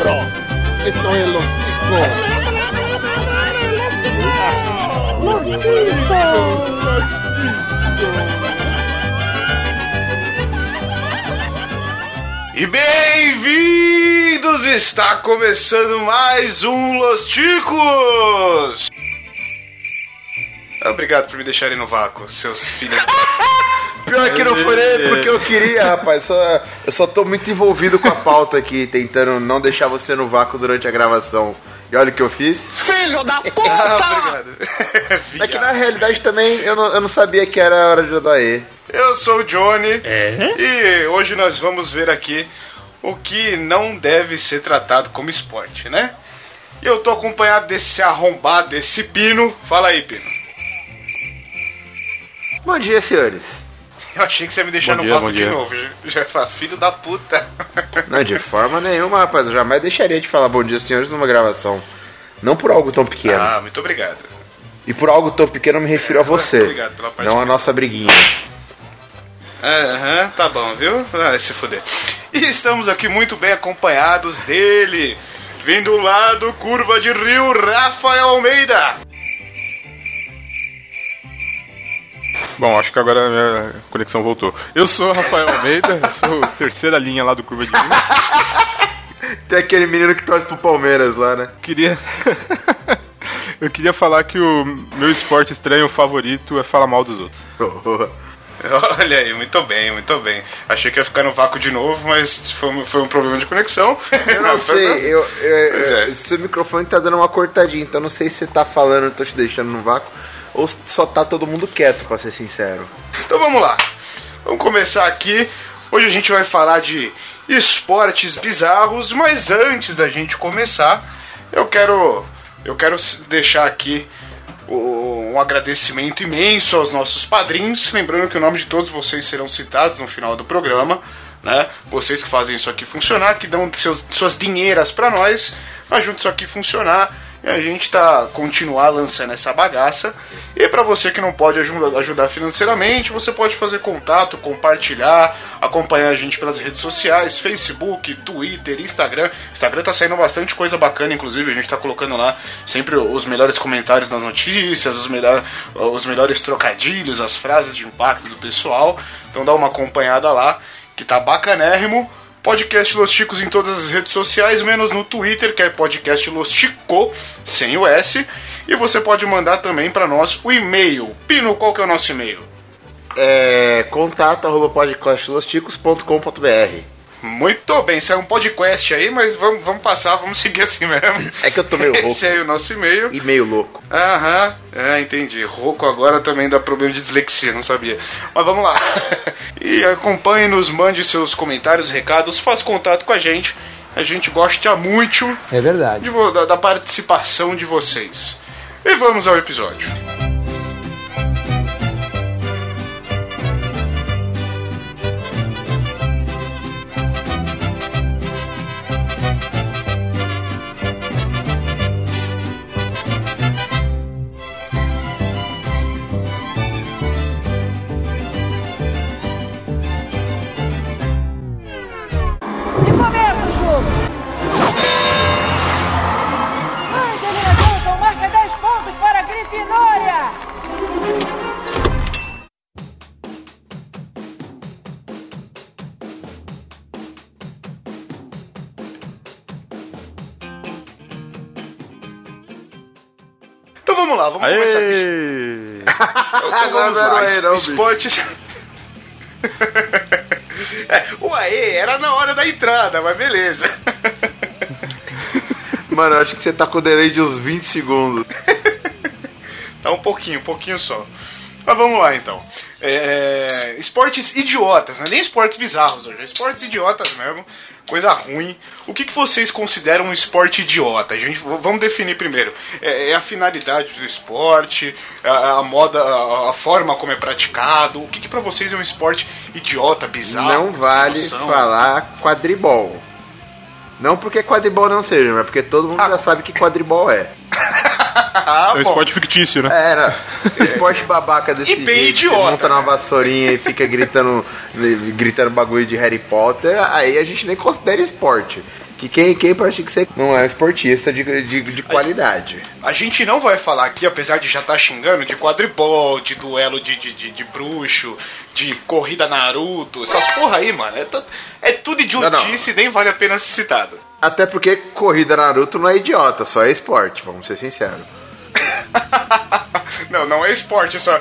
bro. Esto es los ticos. Los E bem-vindos! Está começando mais um Los Ticos! Obrigado por me deixarem no vácuo, seus filhos. Pior que não foi nem porque eu queria, rapaz. Só, eu só tô muito envolvido com a pauta aqui, tentando não deixar você no vácuo durante a gravação. E olha o que eu fiz. Filho da Ah, puta! obrigado. É que na realidade também eu não, eu não sabia que era hora de Odaê. Eu sou o Johnny e hoje nós vamos ver aqui o que não deve ser tratado como esporte, né? E eu tô acompanhado desse arrombado, desse Pino. Fala aí, Pino. Bom dia, senhores. Eu achei que você ia me deixar Bom no dia, de dia. novo. Já- Já fala, filho da puta. Não, de forma nenhuma, rapaz. Eu jamais deixaria de falar bom dia, senhores, numa gravação. Não por algo tão pequeno. Ah, muito obrigado. E por algo tão pequeno eu me refiro a você. Obrigado pela parte não a nossa briguinha. Aham, tá bom, viu? Ah, se fuder. E estamos aqui muito bem acompanhados dele, vindo lá do Curva de Rio, Rafael Almeida. Bom, acho que agora a minha conexão voltou. Eu sou o Rafael Almeida, eu sou terceira linha lá do Curva de Rio. Tem aquele menino que torce pro Palmeiras lá, né? Queria. eu queria falar que o meu esporte estranho favorito é falar mal dos outros. Olha aí, muito bem, muito bem. Achei que ia ficar no vácuo de novo, mas foi, um- foi um problema de conexão. Eu não sei, eu, eu- é. eu- seu microfone tá dando uma cortadinha, então não sei se você tá falando e tô te deixando no vácuo, ou só tá todo mundo quieto, pra ser sincero. Então vamos lá. Vamos começar aqui. Hoje a gente vai falar de esportes bizarros, mas antes da gente começar, eu quero eu quero deixar aqui um agradecimento imenso aos nossos padrinhos, lembrando que o nome de todos vocês serão citados no final do programa, né? Vocês que fazem isso aqui funcionar, que dão seus, suas dinheiras pra nós, ajudam isso aqui funcionar. E a gente tá continuar lançando essa bagaça. E para você que não pode ajuda- ajudar financeiramente, você pode fazer contato, compartilhar, acompanhar a gente pelas redes sociais, Facebook, Twitter, Instagram. Instagram tá saindo bastante coisa bacana, inclusive a gente tá colocando lá sempre os melhores comentários nas notícias, os, melhor, os melhores trocadilhos, as frases de impacto do pessoal. Então dá uma acompanhada lá, que tá bacanérrimo. Podcast Los Chicos em todas as redes sociais, menos no Twitter, que é podcast Los Chico, sem o S. E você pode mandar também para nós o e-mail. Pino, qual que é o nosso e-mail? É. Muito bem, isso é um podcast aí, mas vamos, vamos passar, vamos seguir assim mesmo. É que eu tô meio rouco Esse aí é o nosso e-mail. e meio louco. Aham, é, entendi. Rouco agora também dá problema de dislexia, não sabia. Mas vamos lá. E acompanhe-nos, mande seus comentários, recados, faça contato com a gente. A gente gosta muito É verdade. de da, da participação de vocês. E vamos ao episódio. Vamos começar. Aê! Então vamos não era lá. o aê, não. Esportes. É, o aê era na hora da entrada, mas beleza. Mano, eu acho que você tá com delay de uns 20 segundos. Tá um pouquinho, um pouquinho só. Mas vamos lá então. É, esportes idiotas, não é nem esportes bizarros hoje, é esportes idiotas mesmo, coisa ruim. O que, que vocês consideram um esporte idiota? A gente, vamos definir primeiro. É, é a finalidade do esporte, a, a moda, a, a forma como é praticado. O que, que pra vocês é um esporte idiota, bizarro? não vale falar quadribol. Não porque quadribol não seja, mas porque todo mundo já sabe que quadribol é. Ah, É um esporte fictício, né? Era. Esporte babaca desse E bem jeito, idiota, monta numa né? vassourinha e fica gritando, gritando bagulho de Harry Potter, aí a gente nem considera esporte. Que quem, quem pratica isso aí não é esportista de, de, de qualidade. A gente não vai falar aqui, apesar de já estar xingando, de quadribol, de duelo de, de, de, de bruxo, de corrida Naruto, essas porra aí, mano. É, é tudo idiotice e nem vale a pena ser citado. Até porque corrida Naruto não é idiota, só é esporte, vamos ser sinceros. não, não é esporte, só.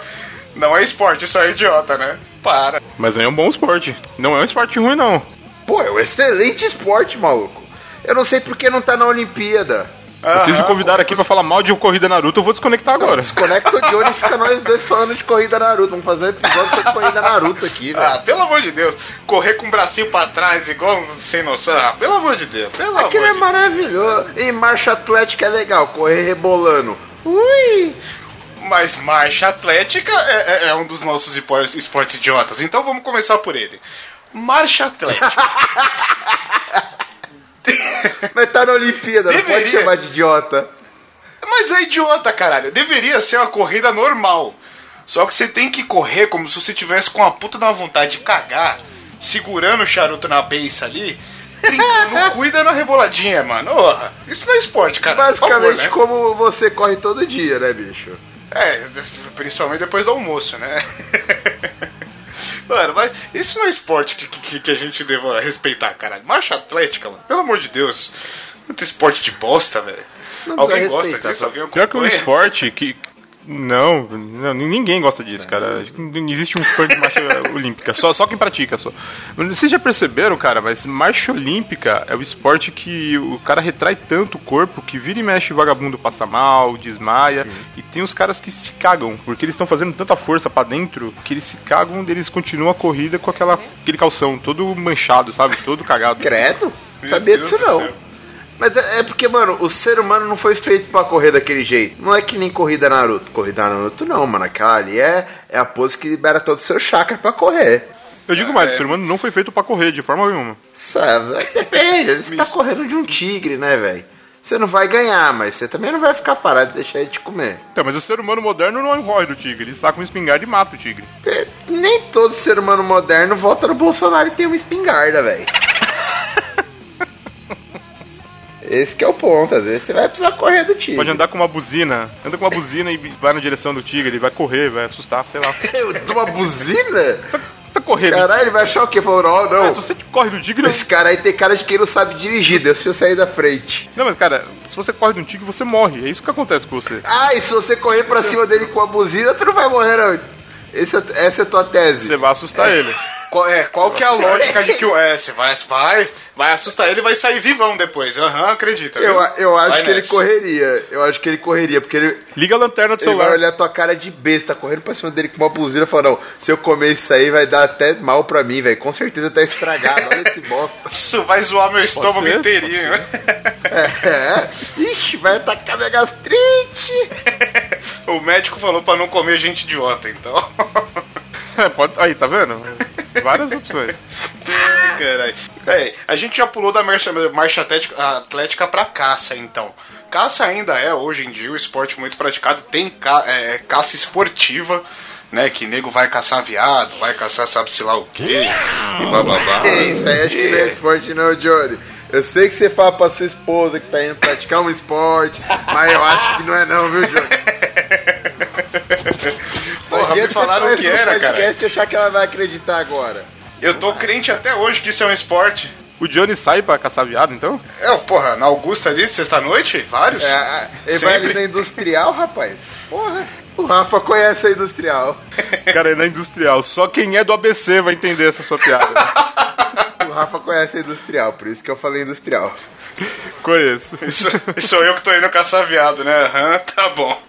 Não é esporte, só é idiota, né? Para. Mas aí é um bom esporte. Não é um esporte ruim, não. Pô, é um excelente esporte, maluco. Eu não sei por que não tá na Olimpíada. Vocês me convidaram aqui pra falar mal de corrida Naruto, eu vou desconectar agora. Desconecta o Johnny e fica nós dois falando de corrida Naruto. Vamos fazer um episódio sobre corrida Naruto aqui, velho. Ah, pelo amor de Deus. Correr com o bracinho pra trás, igual sem noção. Ah, pelo amor de Deus. Pelo Aquilo é de maravilhoso. E marcha atlética é legal, correr rebolando. Ui! Mas marcha atlética é, é- é um dos nossos esportes idiotas. Então vamos começar por ele. Marcha atlética. Mas tá na Olimpíada, não pode Deveria. chamar de idiota. Mas é idiota, caralho. Deveria ser uma corrida normal. Só que você tem que correr como se você tivesse com a puta da vontade de cagar, segurando o charuto na beiça ali, brincando, cuida na reboladinha, mano. Orra, isso não é esporte, cara. Por favor, Basicamente né? como você corre todo dia, né, bicho? É, principalmente depois do almoço, né? Mano, mas isso não é esporte que, que, que a gente deva respeitar, caralho. Marcha atlética, mano. Pelo amor de Deus. Muito esporte de bosta, velho. Alguém gosta disso? só- Alguém Pior que um esporte que. Não, não, ninguém gosta disso, cara. Não existe um fã de marcha olímpica, só, só quem pratica. Só. Vocês já perceberam, cara, mas marcha olímpica é o esporte que o cara retrai tanto o corpo que vira e mexe vagabundo passa mal, desmaia. E tem os caras que se cagam, porque eles estão fazendo tanta força pra dentro que eles se cagam eles continuam a corrida com aquela, aquele calção todo manchado, sabe? Todo cagado. Credo? Sabia disso não. Mas é é porque, mano, o ser humano não foi feito pra correr daquele jeito. Não é que nem corrida Naruto. Corrida Naruto não, mano. Aquela ali é, é a pose que libera todo o seu chakra pra correr. Eu digo mais, o ser humano não foi feito pra correr de forma alguma. Sabe? Depende. Você tá correndo de um tigre, né, velho? Você não vai ganhar, mas você também não vai ficar parado e deixar ele te comer. Então, mas o ser humano moderno não corre do tigre, ele saca um espingarda e mata o tigre. Porque Nem todo ser humano moderno vota no Bolsonaro e tem uma espingarda, velho. Esse que é o ponto. Às vezes você vai precisar correr do tigre. Pode andar com uma buzina, anda com uma buzina e vai na direção do tigre, ele vai correr, vai assustar, sei lá. Uma buzina? Tá correndo. Caralho, ele vai achar o quê? Falou, não, É, não. se você corre do tigre. Esse cara aí tem cara de quem não sabe dirigir, deixa eu sair da frente. Não, mas cara, se você corre de um tigre, você morre. É isso que acontece com você. Ah, e se você correr pra cima dele com a buzina, tu não vai morrer, não. Esse é- essa é a tua tese. Você vai assustar ele. Qual, é, qual que é a lógica de que o. É, você vai, vai, vai assustar ele e vai sair vivão depois. Aham, acredita. Eu, viu? eu acho Vai que ele nessa. correria. Eu acho que ele correria, porque ele, Liga a lanterna do ele vai celular. olhar tua cara de besta, correndo pra cima dele com uma buzina e falar, não, se eu comer isso aí vai dar até mal pra mim, velho. Com certeza tá estragado, olha esse bosta. Isso vai zoar meu estômago ser, inteirinho. É, ixi, vai atacar minha gastrite. o médico falou pra não comer gente idiota, então. É, pode- Aí, tá vendo? Várias opções. Caralho. É, a gente já pulou da marcha, marcha atlética, atlética pra caça, então. Caça ainda é, hoje em dia, um esporte muito praticado. Tem ca- é, caça esportiva, né? Que nego vai caçar viado, vai caçar sabe-se lá o quê. E blá blá blá. É isso aí, acho que não é esporte não, Johnny. Eu sei que você fala pra sua esposa que tá indo praticar um esporte, mas eu acho que não é não, viu, Johnny? Porra, me falaram falar que era, cara. podcast achar que ela vai acreditar agora. Eu tô crente até hoje que isso é um esporte. O Johnny sai pra caçar viado, então? É, porra, na Augusta ali, sexta-noite, vários. É, ele vai ali na industrial, rapaz. Porra. O Rafa conhece a industrial. Cara, é na industrial. Só quem é do ABC vai entender essa sua piada. O Rafa conhece a industrial, por isso que eu falei industrial. Conheço. Isso, sou eu que tô indo caçar viado, né? Aham, tá bom.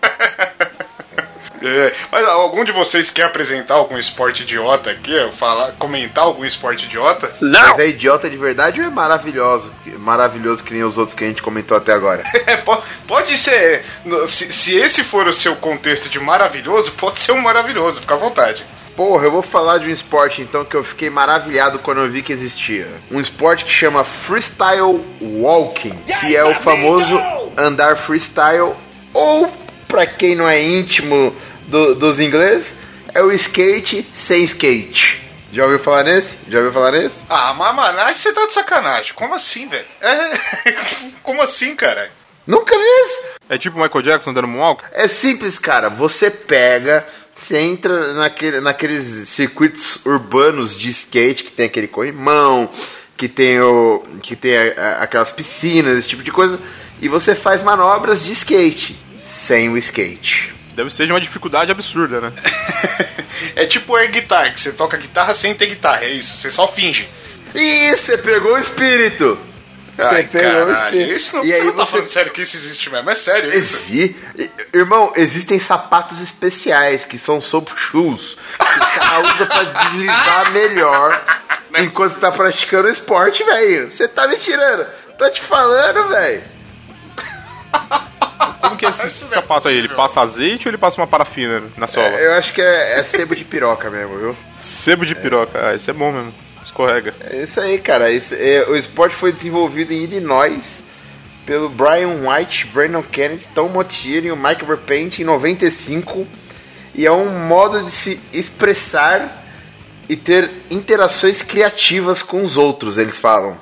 É, mas algum de vocês quer apresentar algum esporte idiota aqui? Falar, comentar algum esporte idiota? Mas é idiota de verdade ou é maravilhoso? Maravilhoso que nem os outros que a gente comentou até agora. É, po- pode ser. Se, se esse for o seu contexto de maravilhoso, pode ser um maravilhoso, fica à vontade. Porra, eu vou falar de um esporte então que eu fiquei maravilhado quando eu vi que existia. Um esporte que chama Freestyle Walking, que é o famoso andar freestyle, ou pra quem não é íntimo do- dos ingleses, é o skate sem skate. Já ouviu falar nesse? Já ouviu falar nesse? Ah, mas, mano, você tá de sacanagem. Como assim, velho? É. Como assim, cara? Nunca vi isso. É tipo o Michael Jackson dando moonwalk? É simples, cara. Você pega, você entra naquele, naqueles circuitos urbanos de skate que tem aquele corrimão, que tem o, que tem a- a- aquelas piscinas, esse tipo de coisa, e você faz manobras de skate sem o skate. Deve ser de uma dificuldade absurda, né? É tipo air guitar, que você toca guitarra sem ter guitarra, é isso, você só finge. Ih, você pegou o espírito. Ai, Você pegou o caralho, espírito. isso não, e aí não tá você falando sério que isso existe mesmo, é sério isso. Exi... Irmão, existem sapatos especiais que são soap shoes que o cara usa pra deslizar melhor enquanto tá praticando esporte, velho. Você tá me tirando. Tô te falando, velho. Como que é esse é sapato aí? Ele passa azeite ou ele passa uma parafina na sola? Eu acho que é, é sebo de piroca mesmo, viu? Sebo de piroca. Ah, isso é bom mesmo. Escorrega. É isso aí, cara. Esse- é, o esporte foi desenvolvido em Illinois pelo Brian White, Brandon Kennedy, Tom Motier e o Mike Verpente em 95. E é um modo de se expressar e ter interações criativas com os outros, eles falam.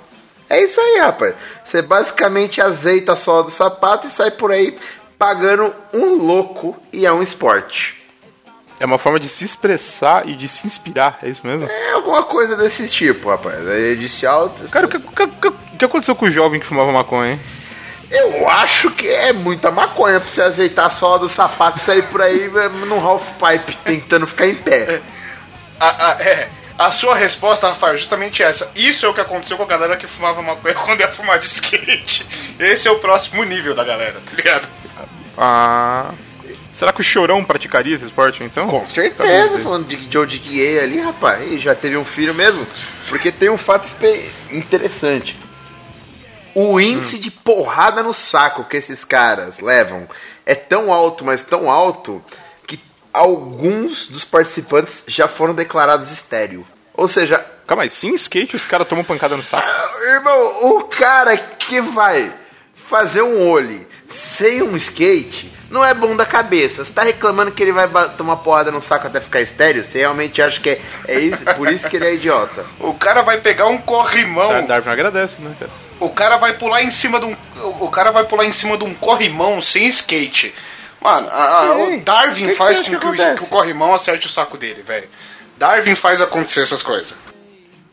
É isso aí, rapaz. Você basicamente azeita a sola do sapato e sai por aí pagando um louco e é um esporte. É uma forma de se expressar e de se inspirar, é isso mesmo? É alguma coisa desse tipo, rapaz. É de se auto. Cara, o que, que- que aconteceu com o jovem que fumava maconha, hein? Eu acho que é muita maconha pra você azeitar a sola do sapato e sair por aí eh, no half pipe tentando ficar em pé. A, a- é, a sua resposta, Rafael, é justamente essa. Isso é o que aconteceu com a galera que fumava maconha quando ia fumar de skate. Esse é o próximo nível da galera, tá ligado? Ah. Será que o Chorão praticaria esse esporte, então? Com certeza, falando de Joe Dickey ali, rapaz, e já teve um filho mesmo. Porque tem um fato interessante. O índice de porrada no saco que esses caras levam é tão alto, mas tão alto, alguns dos participantes já foram declarados estéreo. Ou seja, Calma aí, sem skate os caras tomam pancada no saco. Irmão, o cara que vai fazer um olho sem um skate não é bom da cabeça. Você tá reclamando que ele vai tomar porrada no saco até ficar estéreo? Você realmente acha que é, é isso? Por isso que ele é idiota. O cara vai pegar um corrimão. A Darwin agradece, né, cara? O cara vai pular em cima de um. O cara vai pular em cima de um corrimão sem skate. Mano, a- o Darwin que que faz acha com que que, o, que o corrimão acerte o saco dele, velho. Darwin faz acontecer essas coisas.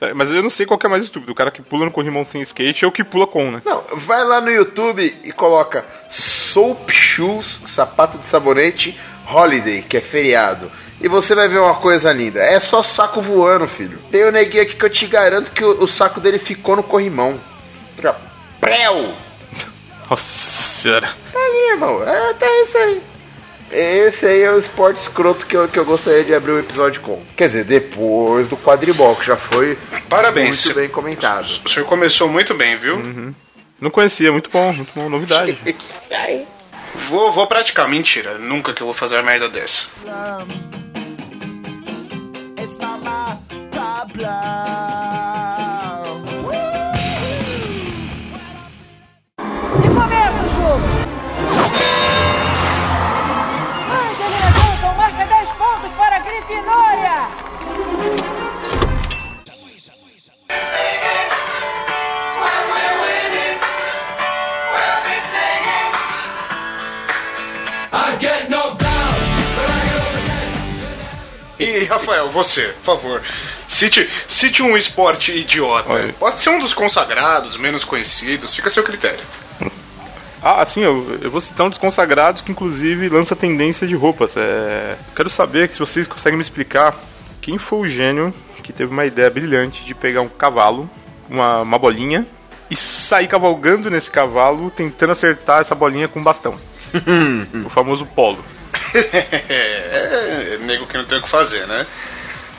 É, Mas eu não sei qual que é mais estúpido, o cara que pula no corrimão sem skate ou o que pula com, né? Não, vai lá no YouTube e coloca Soap Shoes, sapato de sabonete, Holiday, que é feriado. E você vai ver uma coisa linda. É só saco voando, filho. Tem o neguinho aqui que eu te garanto que o, o saco dele ficou no corrimão. Preu! Nossa senhora. Tá ali, irmão. É, tá isso aí. Esse aí é o esporte escroto que eu, que eu gostaria de abrir o episódio com. Quer dizer, depois do quadribol, que já foi Parabéns. muito bem comentado. O senhor começou muito bem, viu? Não conhecia, muito bom, muito bom, novidade. Vou, vou praticar. Mentira. Nunca que eu vou fazer uma merda dessa. It's not my problem. Rafael, você, por favor, cite, cite um esporte idiota. Olha. Pode ser um dos consagrados, menos conhecidos, fica a seu critério. Ah, assim, eu, eu vou citar um dos consagrados que inclusive lança tendência de roupas. É, quero saber se vocês conseguem me explicar quem foi o gênio que teve uma ideia brilhante de pegar um cavalo, uma, uma bolinha, e sair cavalgando nesse cavalo tentando acertar essa bolinha com um bastão. o famoso polo. é, é nego que não tem o que fazer, né?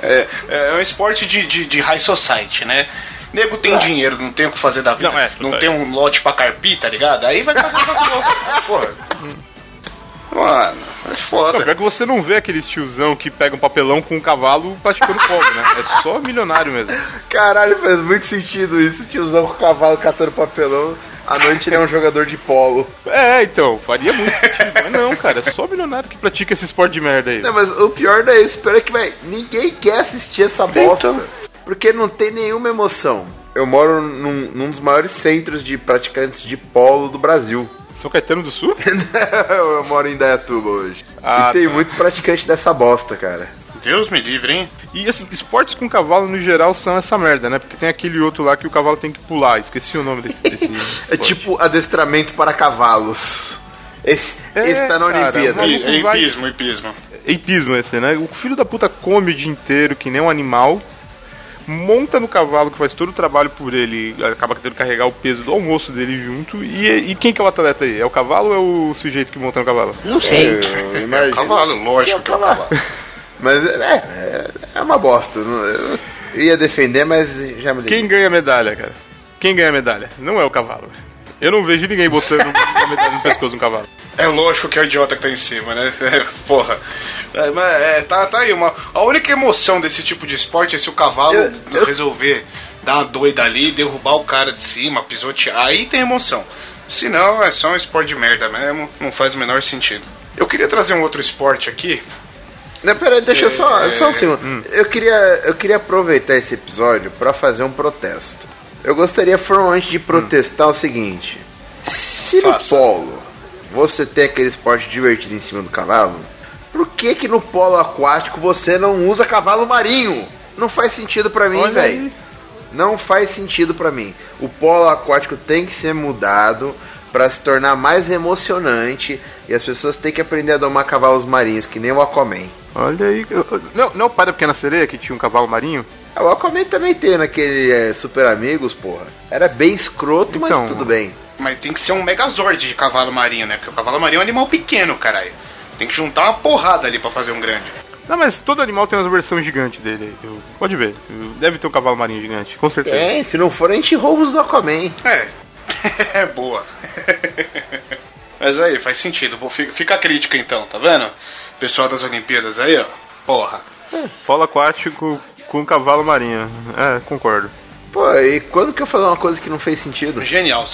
É, é um esporte de, de, de high society, né? Nego tem dinheiro, não tem o que fazer da vida. Não, é, não tá tem aí. um lote pra carpir, tá ligado? Aí vai fazer louco. Porra. Mano, é Não, foda. pior que você não vê aqueles tiozão que pega um papelão com um cavalo praticando polo, né? É só milionário mesmo. Caralho, faz muito sentido isso. Tiozão com o cavalo catando papelão. À noite ele é um jogador de polo. É, então, faria muito sentido. Mas não, cara, é só milionário que pratica esse esporte de merda aí. Não, mas o pior não é isso. Pior é que, vai, ninguém quer assistir essa bosta. Então. Porque não tem nenhuma emoção. Eu moro num, num dos maiores centros de praticantes de polo do Brasil. São Caetano do Sul? eu moro em Dayatuba hoje. Ah, e tem tá. muito praticante dessa bosta, cara. Deus me livre, hein? E assim, esportes com cavalo no geral são essa merda, né? Porque tem aquele outro lá que o cavalo tem que pular. Esqueci o nome desse. desse É tipo adestramento para cavalos. Esse, É, esse tá na cara, Olimpíada. é vai- hipismo, hipismo. Eipismo esse, né? O filho da puta come o dia inteiro, que nem um animal. Monta no cavalo que faz todo o trabalho por ele, acaba tendo que carregar o peso do almoço dele junto. E, e quem que é o atleta aí? É o cavalo ou é o sujeito que monta no cavalo? Eu imagino. Cavalo, lógico que é o cavalo. Mas é, é, é uma bosta. Eu ia defender, mas já me liguei. Quem ganha a medalha, cara? Quem ganha a medalha? Não é o cavalo. Eu não vejo ninguém botando uma medalha no pescoço de um cavalo. É lógico que é o idiota que tá em cima, né? É, porra. É, mas é, tá, tá aí. Uma, a única emoção desse tipo de esporte é se o cavalo Eu- eu- resolver dar uma doida ali, derrubar o cara de cima, pisotear. Aí tem emoção. Se não, é só um esporte de merda mesmo. Não faz o menor sentido. Eu queria trazer um outro esporte aqui. Não, peraí, deixa eu só, É, só um segundo. hum. Eu, queria, eu queria aproveitar esse episódio pra fazer um protesto. Eu gostaria formalmente de protestar o seguinte: se Faça. no polo você tem aquele esporte divertido em cima do cavalo, por que que no polo aquático você não usa cavalo marinho? Não faz sentido pra mim, velho. Não faz sentido pra mim. O polo aquático tem que ser mudado pra se tornar mais emocionante e as pessoas têm que aprender a domar cavalos marinhos, que nem o Aquaman. Olha aí. Não, não é o pai da pequena sereia que tinha um cavalo marinho? Ah, O Aquaman também tem naquele é, Super Amigos, porra. Era bem escroto, Então, mas tudo bem. Mas tem que ser um megazord de cavalo marinho, né? Porque o cavalo marinho é um animal pequeno, caralho. Tem que juntar uma porrada ali pra fazer um grande. Não, mas todo animal tem uma versão gigante dele. Eu- pode ver. Deve ter um cavalo marinho gigante, com certeza. É, se não for, a gente rouba os do Aquaman. É. É boa. Mas aí, faz sentido. Fica a crítica então, tá vendo? Pessoal das Olimpíadas aí, ó. Porra. Polo aquático com cavalo marinho. É, concordo. Pô, e quando que eu falei uma coisa que não fez sentido? Genial.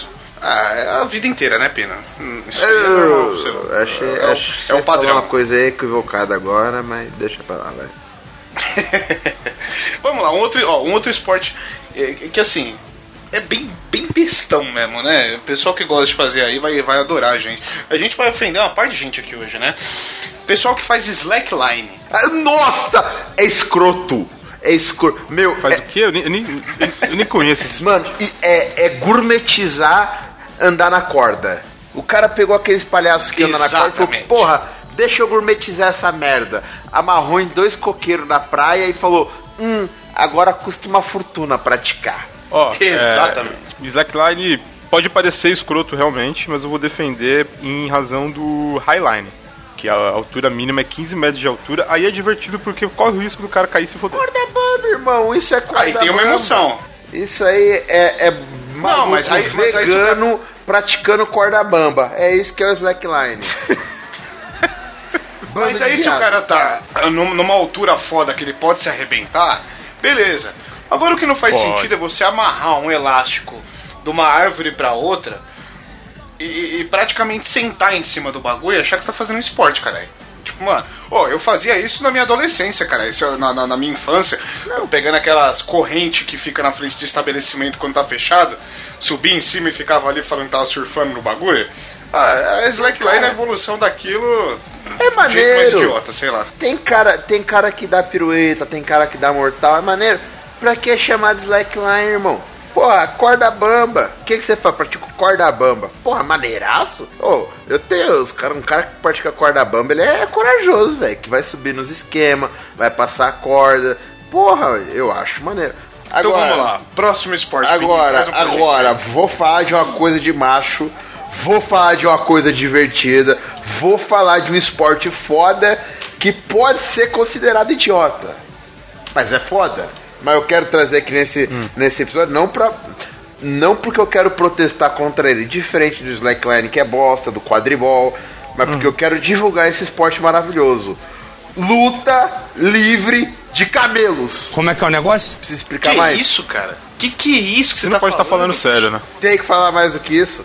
Ah, é a vida inteira, né, Pina? Hum, Isso aí é seu- Eu achei, é, o- acho que é o padrão. uma coisa equivocada agora, mas deixa pra lá, vai. Vamos lá, um outro, ó, um outro esporte é, que assim é bem, bem bestão mesmo, né? O pessoal que gosta de fazer aí vai, vai adorar a gente. A gente vai ofender uma parte de gente aqui hoje, né? Pessoal que faz slackline. Ah, Nossa! É escroto! É escroto. Meu, Faz é- o quê? Eu nem, eu nem, eu nem conheço esse Mano, é, é gourmetizar andar na corda. O cara pegou aqueles palhaços que andam na corda e falou, porra, deixa eu gourmetizar essa merda. Amarrou em dois coqueiros na praia e falou, hum, agora custa uma fortuna praticar. Ó, Exatamente. É, slackline pode parecer escroto realmente, mas eu vou defender em razão do highline. Que a altura mínima é 15 metros de altura. Aí é divertido porque corre o risco do cara cair se foder. Corda bamba, irmão, isso é corda Aí tem uma bamba. emoção. Isso aí é, é maluco mas aí- mas aí vegano praticando corda bamba. É isso que é o slackline. Mas aí se o cara tá num- numa altura foda que ele pode se arrebentar, beleza. Agora o que não faz Pode. sentido é você amarrar um elástico de uma árvore pra outra e, e- praticamente sentar em cima do bagulho e achar que você tá fazendo esporte, caralho. Tipo, mano, ó, eu fazia isso na minha adolescência, cara. Isso é na, na- na minha infância. Eu pegando aquelas correntes que fica na frente de estabelecimento quando tá fechado, subia em cima e ficava ali falando que tava surfando no bagulho. Ah, a slackline é a evolução daquilo. É um jeito mais maneiro. idiota, sei lá. Tem cara, tem cara que dá pirueta, tem cara que dá mortal, é maneiro. Pra que chamar de slackline, irmão? Porra, corda bamba. O que, que você faz? Pratica corda bamba. Porra, maneiraço? Ô, eu tenho os cara, um cara que pratica corda bamba, ele é corajoso, velho. Que vai subir nos esquemas, vai passar a corda. Porra, eu acho maneiro. Então vamos lá, próximo esporte. Agora, um agora, vou falar de uma coisa de macho, vou falar de uma coisa divertida, vou falar de um esporte foda que pode ser considerado idiota. Mas é foda. Mas eu quero trazer aqui nesse, nesse episódio, não pra. Não porque eu quero protestar contra ele, diferente do slackline, que é bosta, do quadribol, mas porque eu quero divulgar esse esporte maravilhoso. Luta livre de camelos. Como é que é o negócio? Preciso explicar Que mais? isso, cara? Que que é isso que você, Você não tá pode estar falando bicho? sério, né? Tem que falar mais do que isso.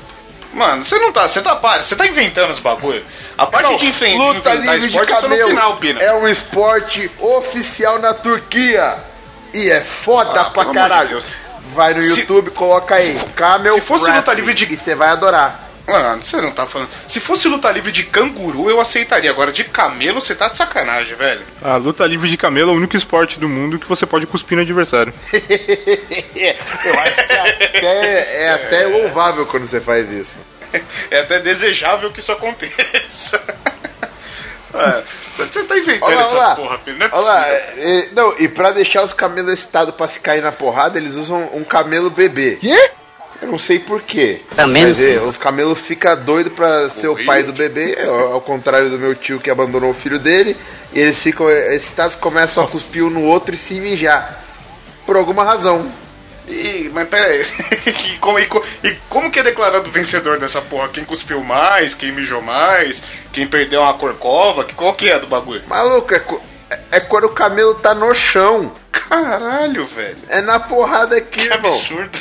Mano, você não tá, você tá, você tá inventando os bagulho. A parte de infen- luta inventar livre de esporte é só no final, Pina. é um esporte oficial na Turquia. E é foda Ah, pra caralho. Vai no Se- YouTube, coloca aí. Camel se fosse luta livre de- E você vai adorar. Mano, você não tá falando. Se fosse luta livre de canguru, eu aceitaria. Agora, de camelo, você tá de sacanagem, velho. A luta livre de camelo é o único esporte do mundo que você pode cuspir no adversário. Eu acho que até, é até louvável quando você faz isso. É até desejável que isso aconteça. É, você tá inventando Olha lá, essas olha lá. porra, Pina. Não é Olha lá, possível. e- não, e pra deixar os camelos excitados pra se cair na porrada, eles usam um camelo bebê. Quê? Eu não sei porquê. Também não Mas é, os camelos ficam doidos pra ser o pai do bebê, ao, ao contrário do meu tio que abandonou o filho dele. E eles ficam excitados, começam a cuspir um no outro e se mijar. Por alguma razão. Ih, mas pera aí. e, como, e, e como que é declarado vencedor dessa porra? Quem cuspiu mais, quem mijou mais, quem perdeu uma corcova? Que, qual que é do bagulho? Maluco, é, é- quando o camelo tá no chão. Caralho, velho. É na porrada aqui, Que irmão. absurdo.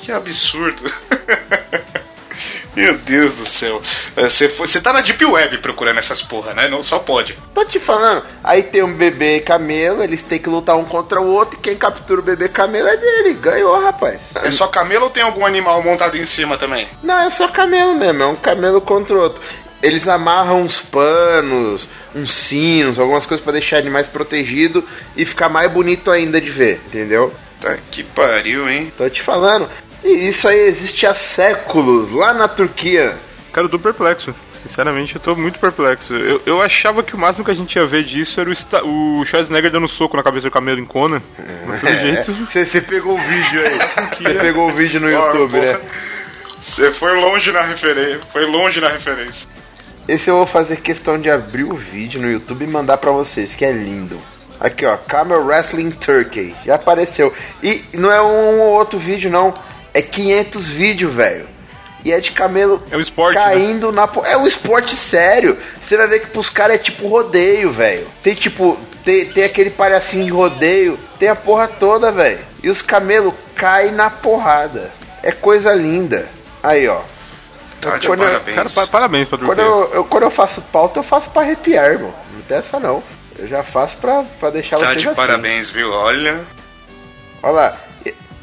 Que absurdo. Meu Deus do céu. É, Você foi- você tá na Deep Web procurando essas porra, né? Não, só pode. Tô te falando. Aí tem um bebê camelo, eles têm que lutar um contra o outro e quem captura o bebê camelo é dele. Ganhou, rapaz. É só camelo ou tem algum animal montado em cima também? Não, é só camelo mesmo, é um camelo contra o outro. Eles amarram uns panos, uns sinos, algumas coisas pra deixar ele mais protegido e ficar mais bonito ainda de ver, entendeu? Tá que pariu, hein? Tô te falando. E isso aí existe há séculos, lá na Turquia. Cara, eu tô perplexo. Sinceramente, eu tô muito perplexo. Eu, eu achava que o máximo que a gente ia ver disso era o, Sta- o Schwarzenegger dando soco na cabeça do camelo em Conan. Mas pelo jeito. Você pegou o vídeo aí. Você pegou o vídeo no Ó, YouTube, porra. né? Você foi longe na referência. Foi longe na referência. Esse eu vou fazer questão de abrir o vídeo no YouTube e mandar pra vocês, que é lindo. Aqui, ó, Camel Wrestling Turkey. Já apareceu. E não é um ou outro vídeo, não. É 500 vídeos, velho. E é de camelo É um esporte, caindo na... po- É um esporte sério. Você vai ver que pros caras é tipo rodeio, velho. Tem tipo... Tem, tem aquele palhacinho de rodeio. Tem a porra toda, velho. E os camelos caem na porrada. É coisa linda. Aí, ó. Tá de Quando eu- parabéns. Cara, pa- parabéns pra Quando eu, eu- quando eu faço pauta, eu faço pra arrepiar, irmão. Não tem essa não. Eu já faço pra, pra deixar Tá vocês de assim. parabéns, viu? Olha. Olha lá.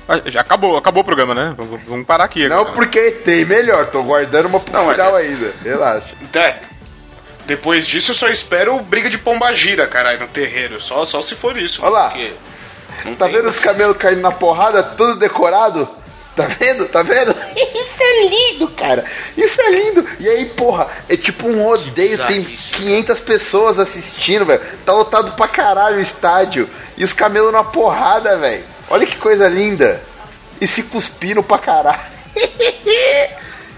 Ah, já acabou, acabou o programa, né? Vamos, parar aqui Não agora. porque tem melhor, tô guardando uma pro Não, final olha. ainda. Relaxa. É. Depois disso eu só espero briga de pombagira, caralho, no terreiro. Só, só se for isso. Olha lá. Tá vendo os camelos caindo na porrada, tudo decorado? Tá vendo? Tá vendo? Isso é lindo, cara. Isso é lindo. E aí, porra, é tipo um rodeio, tem bizarrice. 500 pessoas assistindo, velho. Tá lotado pra caralho o estádio. E os camelos na porrada, velho. Olha que coisa linda. E se cuspindo pra caralho.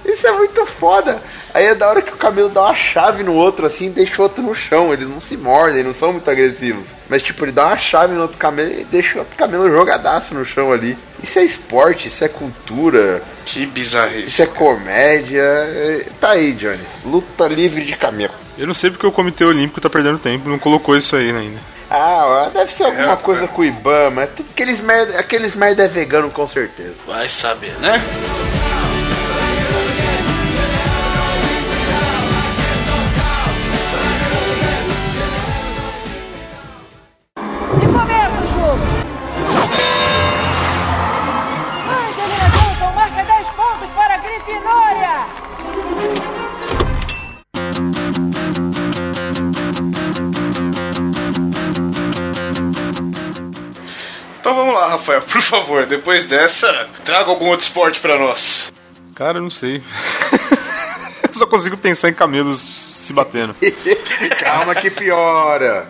Isso é muito foda. Aí é da hora que o camelo dá uma chave no outro assim e deixa o outro no chão. Eles não se mordem, não são muito agressivos. Mas tipo, ele dá uma chave no outro camelo e deixa o outro camelo jogadaço no chão ali. Isso é esporte, isso é cultura, Que bizarrice. isso é comédia. É- Tá aí, Johnny. Luta livre de camelo. Eu não sei porque o Comitê Olímpico tá perdendo tempo, não colocou isso aí ainda. Ah, ó, deve ser alguma É, coisa é. com o Ibama. É tudo aqueles merda, aqueles merda é vegano com certeza. Vai saber, né? Então vamos lá, Rafael, por favor. Depois dessa, traga algum outro esporte pra nós. Cara, eu não sei. eu só consigo pensar em camelos se batendo. Calma que piora.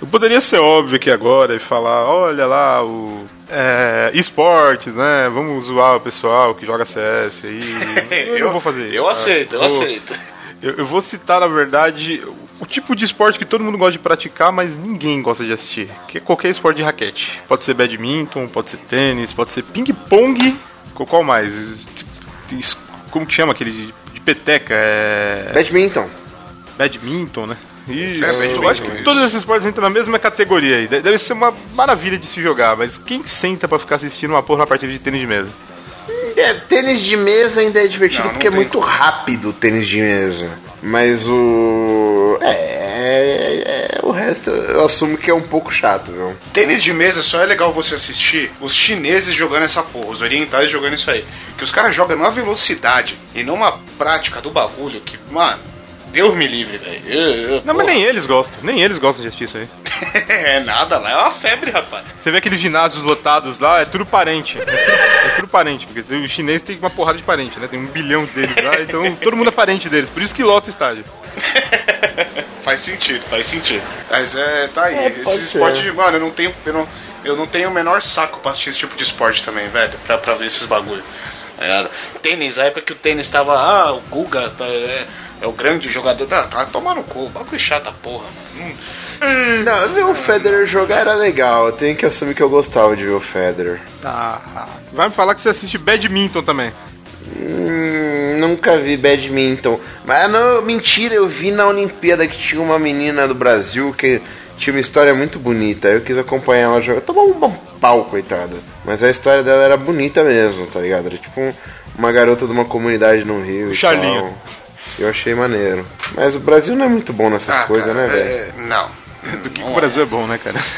Eu poderia ser óbvio aqui agora e falar, olha lá, o. É, esportes, né? Vamos zoar o pessoal que joga CS aí. Eu, não vou fazer isso. Eu tá? aceito, eu Vou- aceito. Eu, eu vou citar, na verdade, o tipo de esporte que todo mundo gosta de praticar, mas ninguém gosta de assistir. Que é qualquer esporte de raquete. Pode ser badminton, pode ser tênis, pode ser ping-pong. Qual qual mais? Como que chama aquele de, de peteca? É... Badminton. Badminton, né? Isso, É, eu acho que isso. todos esses esportes entram na mesma categoria aí. Deve ser uma maravilha de se jogar, mas quem senta pra ficar assistindo uma porra na partida de tênis de mesa? É, tênis de mesa ainda é divertido Não, não porque é tem muito rápido o tênis de mesa. Mas o. É, é, é, O resto eu assumo que é um pouco chato, viu? Tênis de mesa só é legal você assistir os chineses jogando essa porra, os orientais jogando isso aí. Que os caras jogam numa velocidade e numa prática do bagulho que, mano, Deus me livre, velho. Não, mas nem eles gostam. Nem eles gostam de assistir isso aí. é nada, lá é uma febre, rapaz. Você vê aqueles ginásios lotados lá, é tudo parente. É tudo, é tudo parente, porque o chinês tem uma porrada de parente, né? Tem um bilhão deles lá, então todo mundo é parente deles. Por isso que lota o estádio. Faz sentido, faz sentido. Mas é, tá aí. pode Esses esportes, mano, eu não tenho. Eu não, eu não tenho o menor saco pra assistir esse tipo de esporte também, velho. Pra, pra ver esses bagulho. É, tênis, a época que o tênis tava. Ah, o Guga tá, é, é o grande jogador. Tá, tá tomando cu, bagulho chato a porra. Hum. Não, ver o Federer jogar era legal. Eu tenho que assumir que eu gostava de ver o Federer. Ah, vai me falar que você assiste badminton também. Hum, nunca vi badminton. Mas não, mentira, eu vi na Olimpíada que tinha uma menina do Brasil que tinha uma história muito bonita. Eu quis acompanhar ela jogar. Tomou um pau, coitada. Mas a história dela era bonita mesmo, tá ligado? Era tipo um- uma garota de uma comunidade no Rio. e Charlinho. tal. Eu achei maneiro. Mas o Brasil não é muito bom nessas Ah, coisas, cara, né, velho? é, não. Do que, que o Brasil é bom, né, cara?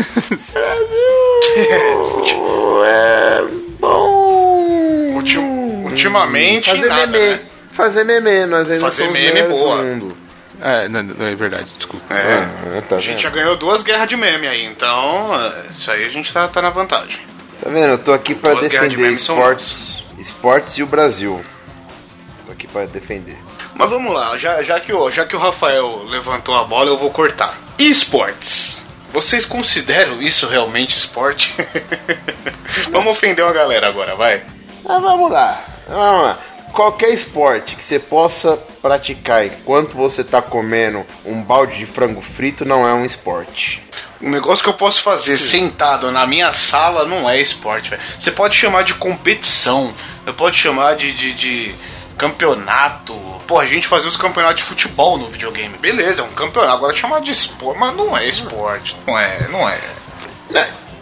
É bom. Ultim- ultimamente, fazer nada, meme. né? Fazer meme, nós ainda Fazer somos meme, boa. do mundo. é, não, não, é verdade, desculpa. É. Ah, tá A gente vendo? já ganhou duas guerras de meme aí, então é, isso aí a gente tá, tá na vantagem. Tá vendo? Eu tô aqui pra Duas de defender são esportes, esportes e o Brasil. Tô aqui pra defender. Mas vamos lá, já, já, que o, já que o Rafael levantou a bola, eu vou cortar. Esportes. Vocês consideram isso realmente esporte? vamos ofender uma galera agora, vai. Ah, vamos lá. Lá. Qualquer esporte que você possa praticar enquanto você tá comendo um balde de frango frito não é um esporte. Um negócio que eu posso fazer sentado na minha sala não é esporte, velho. Você pode chamar de competição, você pode chamar de, de, de campeonato. Pô, a gente fazia os campeonatos de futebol no videogame. Beleza, é um campeonato. Agora chamar de esporte, mas não é esporte. Não é, não é.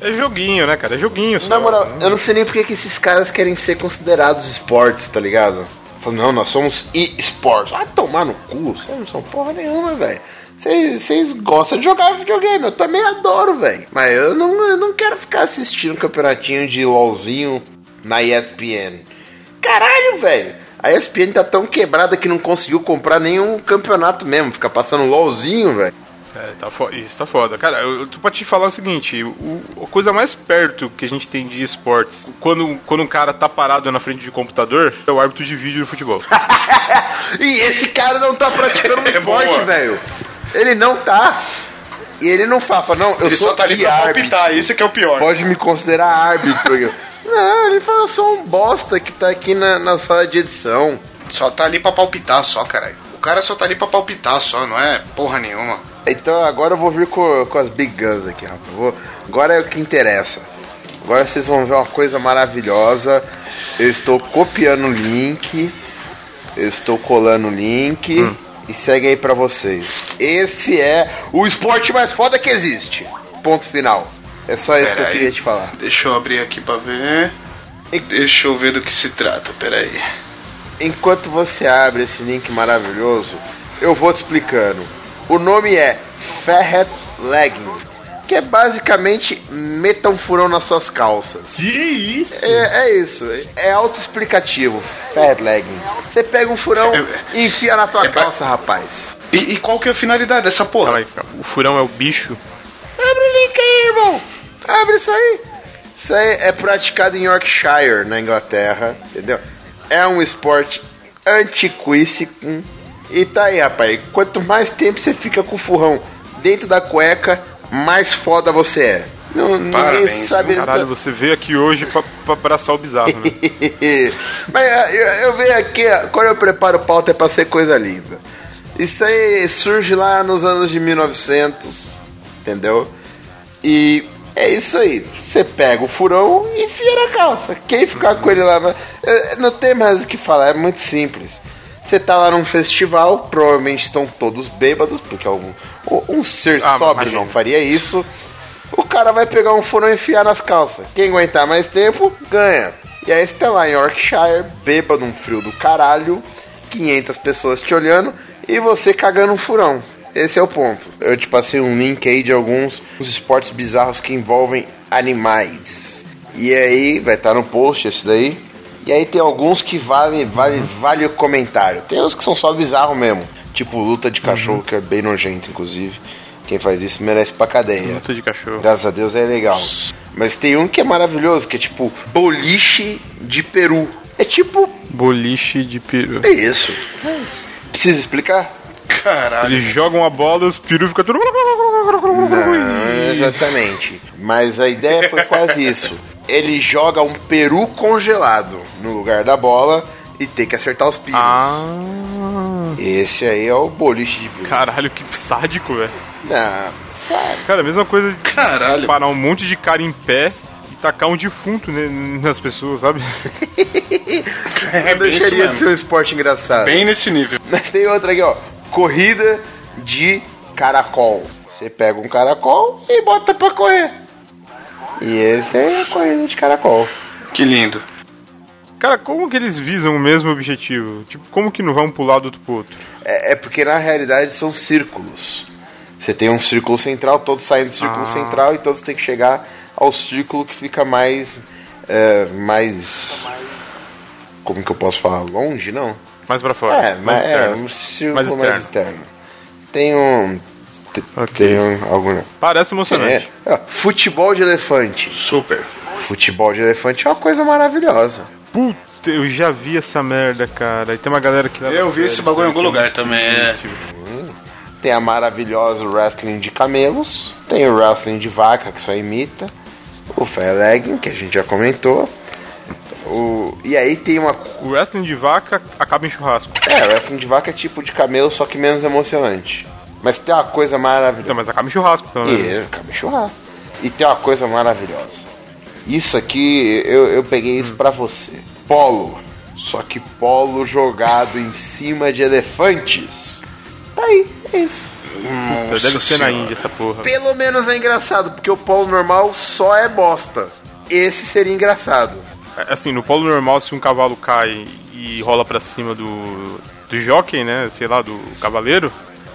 É joguinho, né, cara? É joguinho só. Na moral, eu não sei nem porque que esses caras querem ser considerados esportes, tá ligado? Falam, Não, nós somos e-sports. Vai tomar no cu, vocês não são porra nenhuma, velho. Vocês gostam de jogar videogame, eu também adoro, velho. Mas eu não, eu não quero ficar assistindo um campeonatinho de LOLzinho na ESPN. Caralho, velho. A ESPN tá tão quebrada que não conseguiu comprar nenhum campeonato mesmo. Fica passando LOLzinho, velho. É, tá isso tá foda. Cara, eu, eu tô pra te falar o seguinte: o, a coisa mais perto que a gente tem de esportes, quando, quando um cara tá parado na frente de computador, é o árbitro de vídeo do futebol. E esse cara não tá praticando um É esporte, boa. velho. Ele não tá. E ele não fala, fala, não, eu Ele sou só tá ali pra árbitro. palpitar, isso que é o pior. Pode me considerar árbitro. não, ele fala, sou um bosta que tá aqui na, na sala de edição. Só tá ali pra palpitar só, caralho. O cara só tá ali pra palpitar só, não é porra nenhuma. Então agora eu vou vir com, com as big guns aqui, rapaz. Vou, agora é o que interessa. Agora vocês vão ver uma coisa maravilhosa. Eu estou copiando o link. Eu estou colando o link. Hum. E segue aí pra vocês. Esse é o esporte mais foda que existe. Ponto final. É só isso que eu Pera aí. queria te falar. Deixa eu abrir aqui pra ver. Deixa eu ver do que se trata, peraí. Enquanto você abre esse link maravilhoso, eu vou te explicando. O nome é Ferret Legging, que é basicamente meta um furão nas suas calças. Que isso? É, é isso, é autoexplicativo. Ferret Legging. Você pega um furão É- e enfia na tua é ba- calça, rapaz. E, e qual que é a finalidade dessa porra? Aí. O furão é o bicho. Abre o link aí, irmão. Abre isso aí. Isso aí é praticado em Yorkshire, na Inglaterra, entendeu? É um esporte antiquíssimo. E tá aí, rapaz. Quanto mais tempo você fica com o furrão dentro da cueca, mais foda você é. Não, ninguém Parabéns, sabe. Caralho, você veio aqui hoje pra, pra abraçar o bizarro, né? Mas é, eu, eu venho aqui, ó, quando eu preparo pauta é pra ser coisa linda. Isso aí surge lá nos anos de 1900, entendeu? E é isso aí. Você pega o furão e enfia na calça. Quem ficar com ele lá. eh, Não tem mais o que falar, é muito simples. Você tá lá num festival, provavelmente estão todos bêbados, porque é um, ser Ah, sóbrio imagina. não faria isso. O cara vai pegar um furão e enfiar nas calças. Quem aguentar mais tempo, ganha. E aí você tá lá em Yorkshire, bêbado, um frio do caralho, 500 pessoas te olhando e você cagando um furão. Esse é o ponto. Eu te passei um link aí de alguns esportes bizarros que envolvem animais. E aí, vai estar no post esse daí. E aí tem alguns que vale, vale, vale o comentário. Tem uns que são só bizarros mesmo. Tipo luta de cachorro, que é bem nojento, inclusive. Quem faz isso merece pra cadeia. Luta de cachorro. Graças a Deus é legal. Mas tem um que é maravilhoso, que é tipo boliche de peru. É tipo. Boliche de peru. É isso. Precisa explicar? Caralho. Eles jogam a bola e os peru ficam tudo. Não, exatamente. Mas a ideia foi quase isso. Ele joga um peru congelado no lugar da bola e tem que acertar os piros. Ah, Esse aí é o boliche de peru. caralho, que sádico, velho. Não, sério. Cara, a mesma coisa de Caralho. parar um monte de cara em pé e tacar um defunto né, nas pessoas, sabe? É isso deixaria de ser um esporte engraçado. Bem nesse nível. Mas tem outra aqui, ó. Corrida de caracol. Você pega um caracol e bota pra correr. E esse é a corrida de caracol. Que lindo. Cara, como que eles visam o mesmo objetivo? Tipo, como que não vão pular do outro pro outro? É, é porque na realidade são círculos. Você tem um círculo central, todos saem do círculo Ah. central e todos têm que chegar ao círculo que fica mais. é, mais. Como que eu posso falar? Longe, não? Mais pra fora. É, mas é externo. um círculo Mais mais externo. externo. Tem um. Te- Ok. Tem um, algum. Parece É, emocionante. ó, futebol de elefante. Super. Futebol de elefante é uma coisa maravilhosa. Puta, eu já vi essa merda, cara. E tem uma galera que Eu vi esse bagulho em algum lugar que também, é. Tem a maravilhosa wrestling de camelos. Tem o wrestling de vaca, que só imita. O fair legging, que a gente já comentou. O... E aí tem uma. O wrestling de vaca acaba em churrasco. É, wrestling de vaca é tipo de camelo, só que menos emocionante. Mas tem uma coisa Então, maravilhosa. mas acaba em churrasco, pelo menos. E, acaba churrasco. E tem uma coisa maravilhosa. Isso aqui, eu, eu peguei isso pra você. Polo. Só que polo jogado em cima de elefantes. Tá aí, é isso. Puta, Deve ser na Índia essa porra. Pelo menos é engraçado, porque o polo normal só é bosta. Esse seria engraçado. É, Assim, no polo normal, se um cavalo cai e rola pra cima do, do jockey, né? Sei lá, do cavaleiro,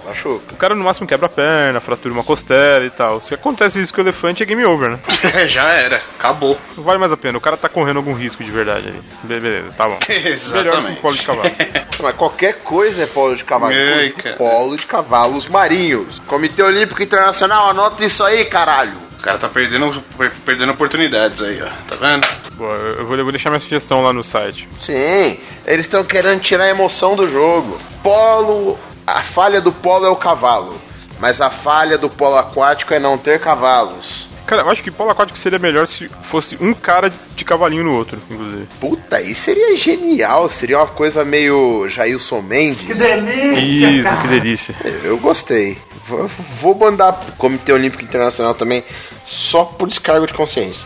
Machuca. o cara no máximo quebra a perna, fratura uma costela e tal. Se acontece isso com o elefante, é game over, né? Já era. Acabou. Não vale mais a pena. O cara tá correndo algum risco de verdade ali. Be- Beleza, tá bom. Melhor que um Exatamente. polo de cavalo. Mas qualquer coisa é polo de cavalo. Ei. Polo de cavalos marinhos. Comitê Olímpico Internacional, anota isso aí, caralho. O cara tá perdendo, per- perdendo oportunidades aí, ó. Tá vendo? Boa, eu vou, eu vou deixar minha sugestão lá no site. Sim, eles estão querendo tirar a emoção do jogo. Polo, a falha do polo é o cavalo. Mas a falha do polo aquático é não ter cavalos. Cara, eu acho que polo aquático seria melhor se fosse um cara de cavalinho no outro, inclusive. Puta, aí seria genial. Seria uma coisa meio Jailson Mendes. Isso, que delícia. Eu gostei. Vou, vou mandar pro Comitê Olímpico Internacional também, só por descargo de consciência.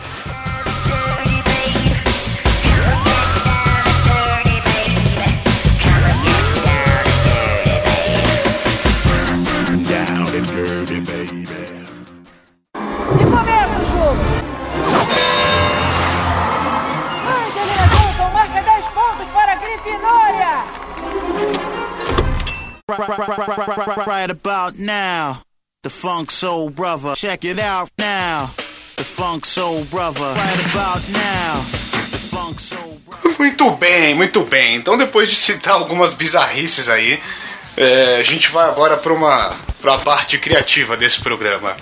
Right about now, the Funk Soul Brother. Check it out now. The Funk Soul Brother. Right about now, the Funk Soul Brother. Muito bem, muito bem. Então, depois de citar algumas bizarrices aí, é, a gente vai agora para uma pra parte criativa desse programa.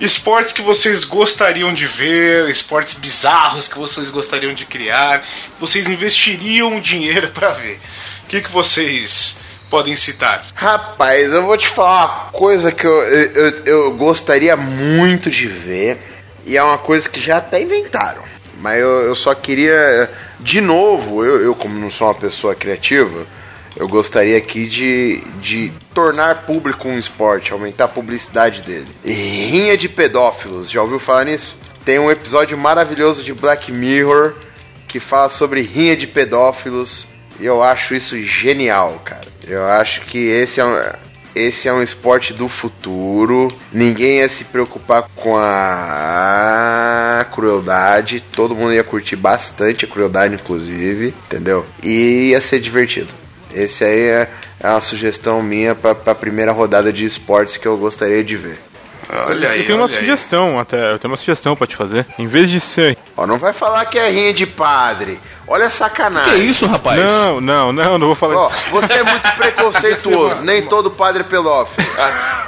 Esportes que vocês gostariam de ver, esportes bizarros que vocês gostariam de criar, vocês investiriam dinheiro para ver. O que, que vocês podem citar? Rapaz, eu vou te falar uma coisa que eu, eu, eu- gostaria muito de ver, e é uma coisa que já até inventaram. Mas eu, eu só queria, de novo, eu, eu como não sou uma pessoa criativa, eu gostaria aqui de, de tornar público um esporte, aumentar a publicidade dele. Rinha de pedófilos, já ouviu falar nisso? Tem um episódio maravilhoso de Black Mirror que fala sobre rinha de pedófilos. E eu acho isso genial, cara. Eu acho que esse é um, esse é um esporte do futuro. Ninguém ia se preocupar com a crueldade. Todo mundo ia curtir bastante a crueldade, inclusive, entendeu? E ia ser divertido. Esse aí é, é uma sugestão minha para a primeira rodada de esportes que eu gostaria de ver. Olha aí, Eu tenho uma aí. sugestão até, eu tenho uma sugestão pra te fazer. Em vez de ser. Ó, não vai falar que é rinha de padre. Olha a sacanagem. isso, rapaz? Não, não, não, não vou falar Ó, isso. você é muito preconceituoso. Nem todo padre é pedófilo.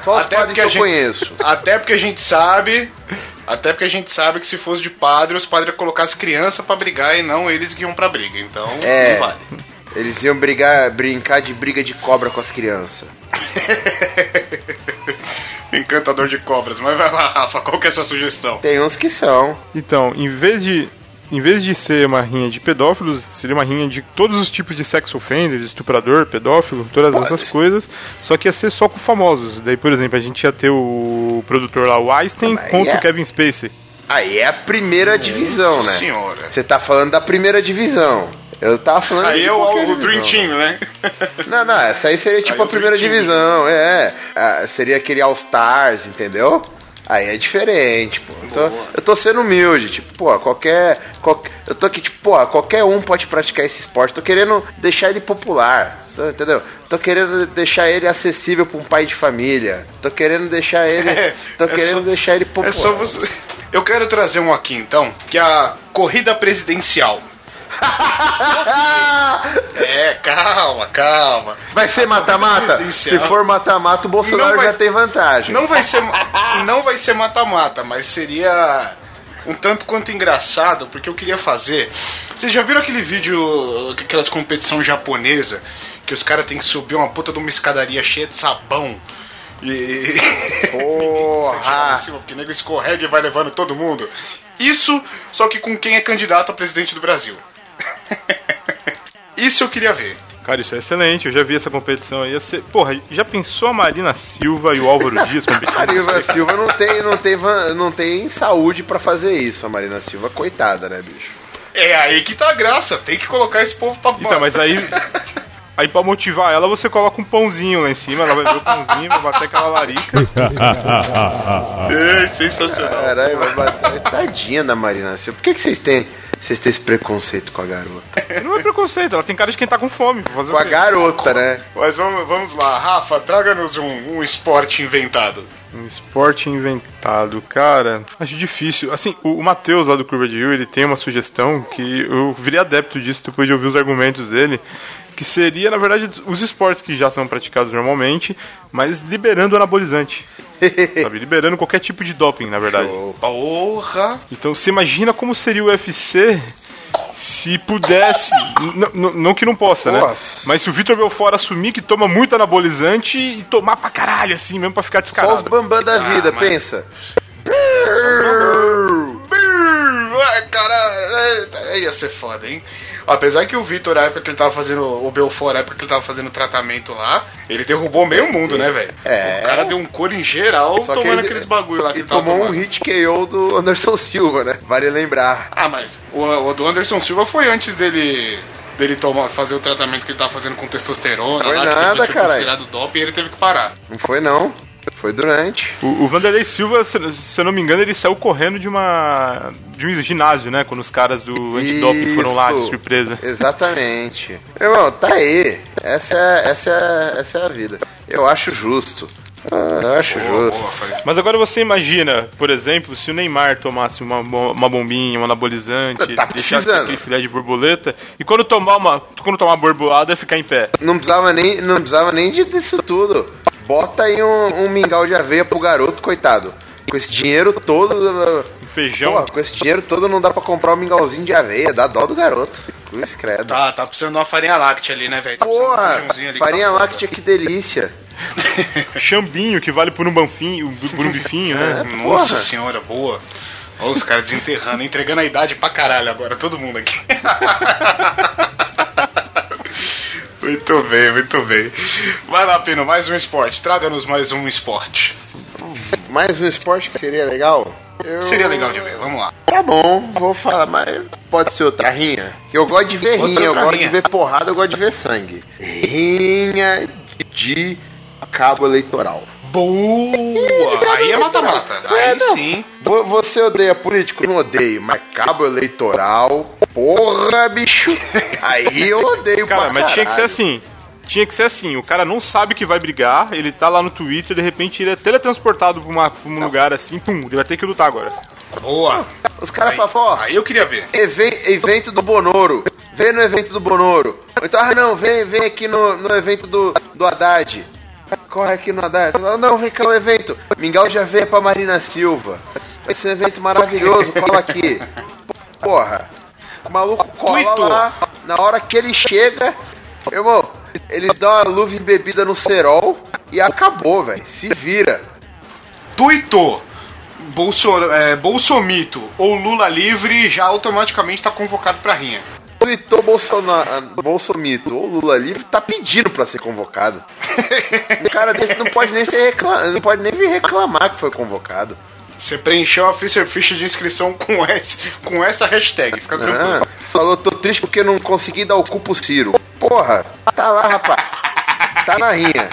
Só os Até padres porque que a eu gente- conheço. Até porque a gente sabe. Até porque a gente sabe que se fosse de padre, os padres iam colocar as crianças pra brigar e não eles que iam pra briga. Então, É. não vale. Eles iam brigar, brincar de briga de cobra com as crianças. Encantador de cobras. Mas vai lá, Rafa, qual que é a sua sugestão? Tem uns que são. Então, em vez de. Em vez de ser uma rinha de pedófilos, seria uma rinha de todos os tipos de sex offender, de estuprador, pedófilo, todas essas coisas, só que ia ser só com famosos. Daí, por exemplo, a gente ia ter o produtor lá, o Einstein, Mas contra é- o Kevin Spacey. Aí é a primeira divisão, né? senhora. Você tá falando da primeira divisão. Eu tava falando Aí de é o, o Dream. Team, né? Não, não, essa aí seria tipo Aí a o primeira Dream Team. divisão, é. Ah, seria aquele All Stars, entendeu? Aí é diferente, pô. Eu tô, eu tô sendo humilde, tipo, pô, qualquer, qualquer. Eu tô aqui, tipo, pô, qualquer um pode praticar esse esporte. Tô querendo deixar ele popular, tô- entendeu? Tô querendo deixar ele acessível pra um pai de família. Tô querendo deixar ele. Tô É querendo só- deixar ele popular. É só você. Eu quero trazer um aqui então, que é a corrida presidencial. É, calma, calma. Vai ser mata-mata? Se for mata-mata, o Bolsonaro vai- já tem vantagem. Não vai ser, não vai ser mata-mata, mas seria um tanto quanto engraçado, porque eu queria fazer. Vocês já viram aquele vídeo, aquelas competição japonesa, que os caras têm que subir uma puta de uma escadaria cheia de sabão? E. Porra! cima, porque o nego escorrega e vai levando todo mundo. Isso, só que com quem é candidato a presidente do Brasil. Isso eu queria ver. Cara, isso é excelente, eu já vi essa competição aí. Ser... Porra, já pensou a Marina Silva e o Álvaro Dias competindo? Marina Silva não tem, não tem, não tem saúde pra fazer isso. A Marina Silva, coitada, né, bicho? É aí que tá a graça, tem que colocar esse povo pra Então, mas aí. Aí pra motivar ela, você coloca um pãozinho lá em cima, ela vai ver o pãozinho, vai bater aquela larica. É, sensacional. Caralho, vai bater. Tadinha da Marina Silva. Por que, que vocês têm. Vocês têm esse preconceito com a garota? Não é preconceito, ela tem cara de quem tá com fome. Fazer Com o a garota, né? Mas vamos, vamos lá, Rafa, traga-nos um, um esporte inventado. Um esporte inventado, cara. Acho difícil. Assim, o, o Matheus lá do Curva de Rio, ele tem uma sugestão que eu virei adepto disso depois de ouvir os argumentos dele. Que seria, na verdade, os esportes que já são praticados normalmente, mas liberando o anabolizante. sabe? Liberando qualquer tipo de doping, na verdade. Porra! Então você imagina como seria o UFC se pudesse. não que não possa, né? Mas se o Vitor Belfort assumir que toma muito anabolizante e tomar pra caralho, assim, mesmo pra ficar Só os descarado. bambam da vida, mas- pensa. Ai, cara, é, ia ser foda, hein? Apesar que o Vitor, na época que ele tava fazendo. O Belfort, na época que ele tava fazendo tratamento lá, ele derrubou meio mundo, né, velho? É. O cara deu um couro em geral Só tomando ele- aqueles bagulho lá que Ele ele tomou um tomando. hit KO do Anderson Silva, né? Vale lembrar. Ah, mas o, o do Anderson Silva foi antes dele. Dele tomar, fazer o tratamento que ele tava fazendo com testosterona Foi lá, nada, que depois foi caralho. considerado doping e ele teve que parar. Não foi, não. Foi durante. O, o Vanderlei Silva, se, se eu não me engano, ele saiu correndo de uma. de um ginásio, né? Quando os caras do antidoping foram lá de surpresa. Exatamente. Irmão, tá aí. Essa é, essa, é, essa é a vida. Eu acho justo. Ah, Eu acho Boa, justo. boa. Mas agora você imagina, por exemplo, se o Neymar tomasse uma, uma bombinha, um anabolizante, Tá deixasse precisando. aquele filé de borboleta, e quando tomar uma, quando tomar uma borbolada, ia ficar em pé. Não precisava nem, não precisava nem de- disso tudo. Bota aí um, um mingau de aveia pro garoto, coitado. Com esse dinheiro todo. Um feijão. Porra, com esse dinheiro todo não dá pra comprar um mingauzinho de aveia. Dá dó do garoto. Cruz credo. Tá, tá precisando de uma farinha láctea ali, né, velho? Tá precisando de um Porra, feijãozinho ali que farinha tá foda. láctea, que delícia. Chambinho, que vale por um banfinho, por um bifinho, né? Nossa Porra. senhora, boa. Olha os caras desenterrando, entregando a idade pra caralho agora, todo mundo aqui. muito bem, muito bem. Vai lá, Pino, mais um esporte. Traga-nos mais um esporte. Mais um esporte que seria legal? Eu- Seria legal de ver, vamos lá. Tá bom, vou falar, mas pode ser outra rinha? Eu gosto de ver Pode rinha, eu gosto rinha. de ver porrada, eu gosto de ver sangue. Rinha de cabo eleitoral. Boa! Aí é mata-mata. É, Aí não. sim. Vo- Você odeia político? Eu Não odeio, mas cabo eleitoral, porra, bicho. Aí eu odeio Cara, pra mas tinha que ser caralho. assim. Tinha que ser assim, o cara não sabe que vai brigar, ele tá lá no Twitter, de repente ele é teletransportado pra, uma- pra um lugar assim, pum, ele vai ter que lutar agora. Boa! Os caras falam, ó, aí eu queria ver. Even- evento do Bonoro. Vem no evento do Bonoro. Então, ah, não, vem, vem aqui no, no evento do, do Haddad. Corre aqui no Haddad. Não, vem cá no evento. Mingau já veio pra Marina Silva. Esse é um evento maravilhoso, cola aqui. Porra, o maluco cola lá. Na hora que ele chega, irmão, eles dão uma luva embebida no cerol e acabou, velho. Se vira. Tuitou. Bolso, é, Bolsomito ou Lula livre já automaticamente tá convocado pra rinha. Tuitou Bolsonaro, Bolsomito ou Lula livre tá pedindo pra ser convocado. Um cara desse não pode nem ser recla- não pode nem vir reclamar que foi convocado. Você preencheu a ficha ficha de inscrição com, esse, com essa hashtag, fica Ah, tranquilo. falou, tô triste porque não consegui dar o cu pro Ciro. Porra, tá lá, rapaz. Tá na rinha.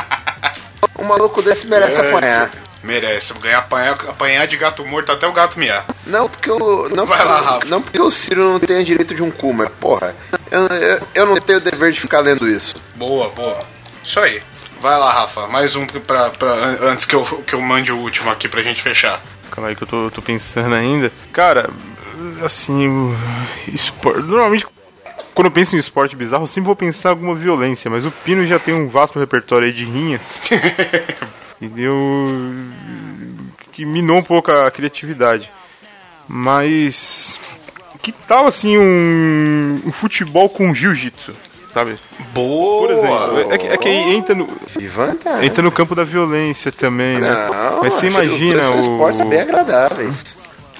Um maluco desse merece apanhar. Merece. Ganhar apanhar, apanhar de gato morto até o gato miar. Não porque o. Não Vai lá, Rafa. não porque o Ciro não tem direito de um cu, mas porra, eu, eu, eu não tenho o dever de ficar lendo isso. Boa, boa. Isso aí. Vai lá, Rafa. Mais um pra, pra, antes que eu, que eu mande o último aqui pra gente fechar. Calma aí que eu tô, tô pensando ainda. Cara, assim, o espor- normalmente quando eu penso em esporte bizarro, eu sempre vou pensar em alguma violência, mas o Pino já tem um vasto repertório aí de rinhas. e deu. que minou um pouco a criatividade. Mas. Que tal assim um, um futebol com jiu-jitsu, sabe? Boa! Por exemplo, é que, é que aí entra no, entra no campo da violência também, né? Não, Mas você imagina os esportes o. bem agradáveis.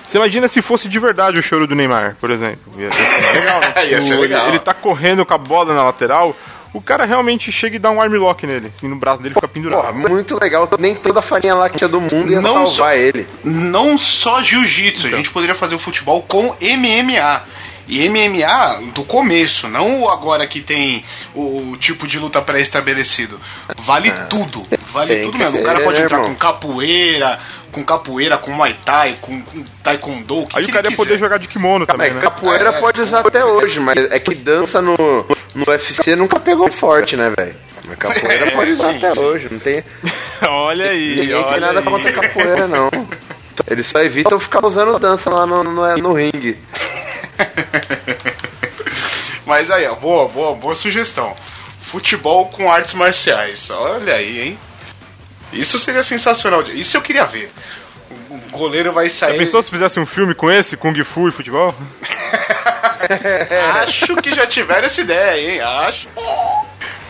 Você imagina se fosse de verdade o choro do Neymar, por exemplo. Ia ser legal, né? Ia ser legal. Ele tá correndo com a bola na lateral, o cara realmente chega e dá um armlock nele, assim, no braço dele fica pendurado. Porra, muito legal. Nem toda a farinha láctea do mundo ia Não salvar só- ele. Não só jiu-jitsu, Então. a gente poderia fazer o futebol com MMA. E MMA do começo, não o agora que tem o, o tipo de luta pré-estabelecido. Vale tudo. Vale tudo mesmo. o cara pode né, entrar irmão? com capoeira, com capoeira, com muay thai, com, taekwondo, o que Aí que o cara ia poder jogar de kimono É, também, né? capoeira É, pode usar até hoje, mas é que dança no, no UFC nunca pegou forte, né, velho? Mas capoeira É, pode usar sim, até sim. hoje. Não tem, olha aí, ninguém olha tem nada aí. contra capoeira, não. Eles só evitam ficar usando dança lá no, no, no ringue. Mas aí, ó, boa, boa, boa sugestão. Futebol com artes marciais. Olha aí, hein? Isso seria sensacional. Isso eu queria ver. O goleiro vai Já sair. pensou se fizesse um filme com esse, Kung Fu e futebol? Acho que já tiveram essa ideia, hein? Acho.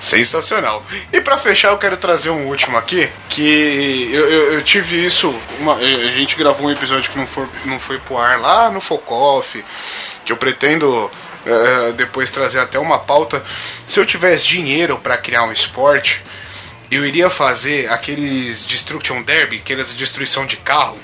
Sensacional. E pra fechar, eu quero trazer um último aqui, que eu, eu- eu tive isso, uma- a gente gravou um episódio que não foi, não foi pro ar lá no Focoff, que eu pretendo eh, depois trazer até uma pauta. Se eu tivesse dinheiro pra criar um esporte, eu iria fazer aqueles Destruction Derby, aquelas destruição de carro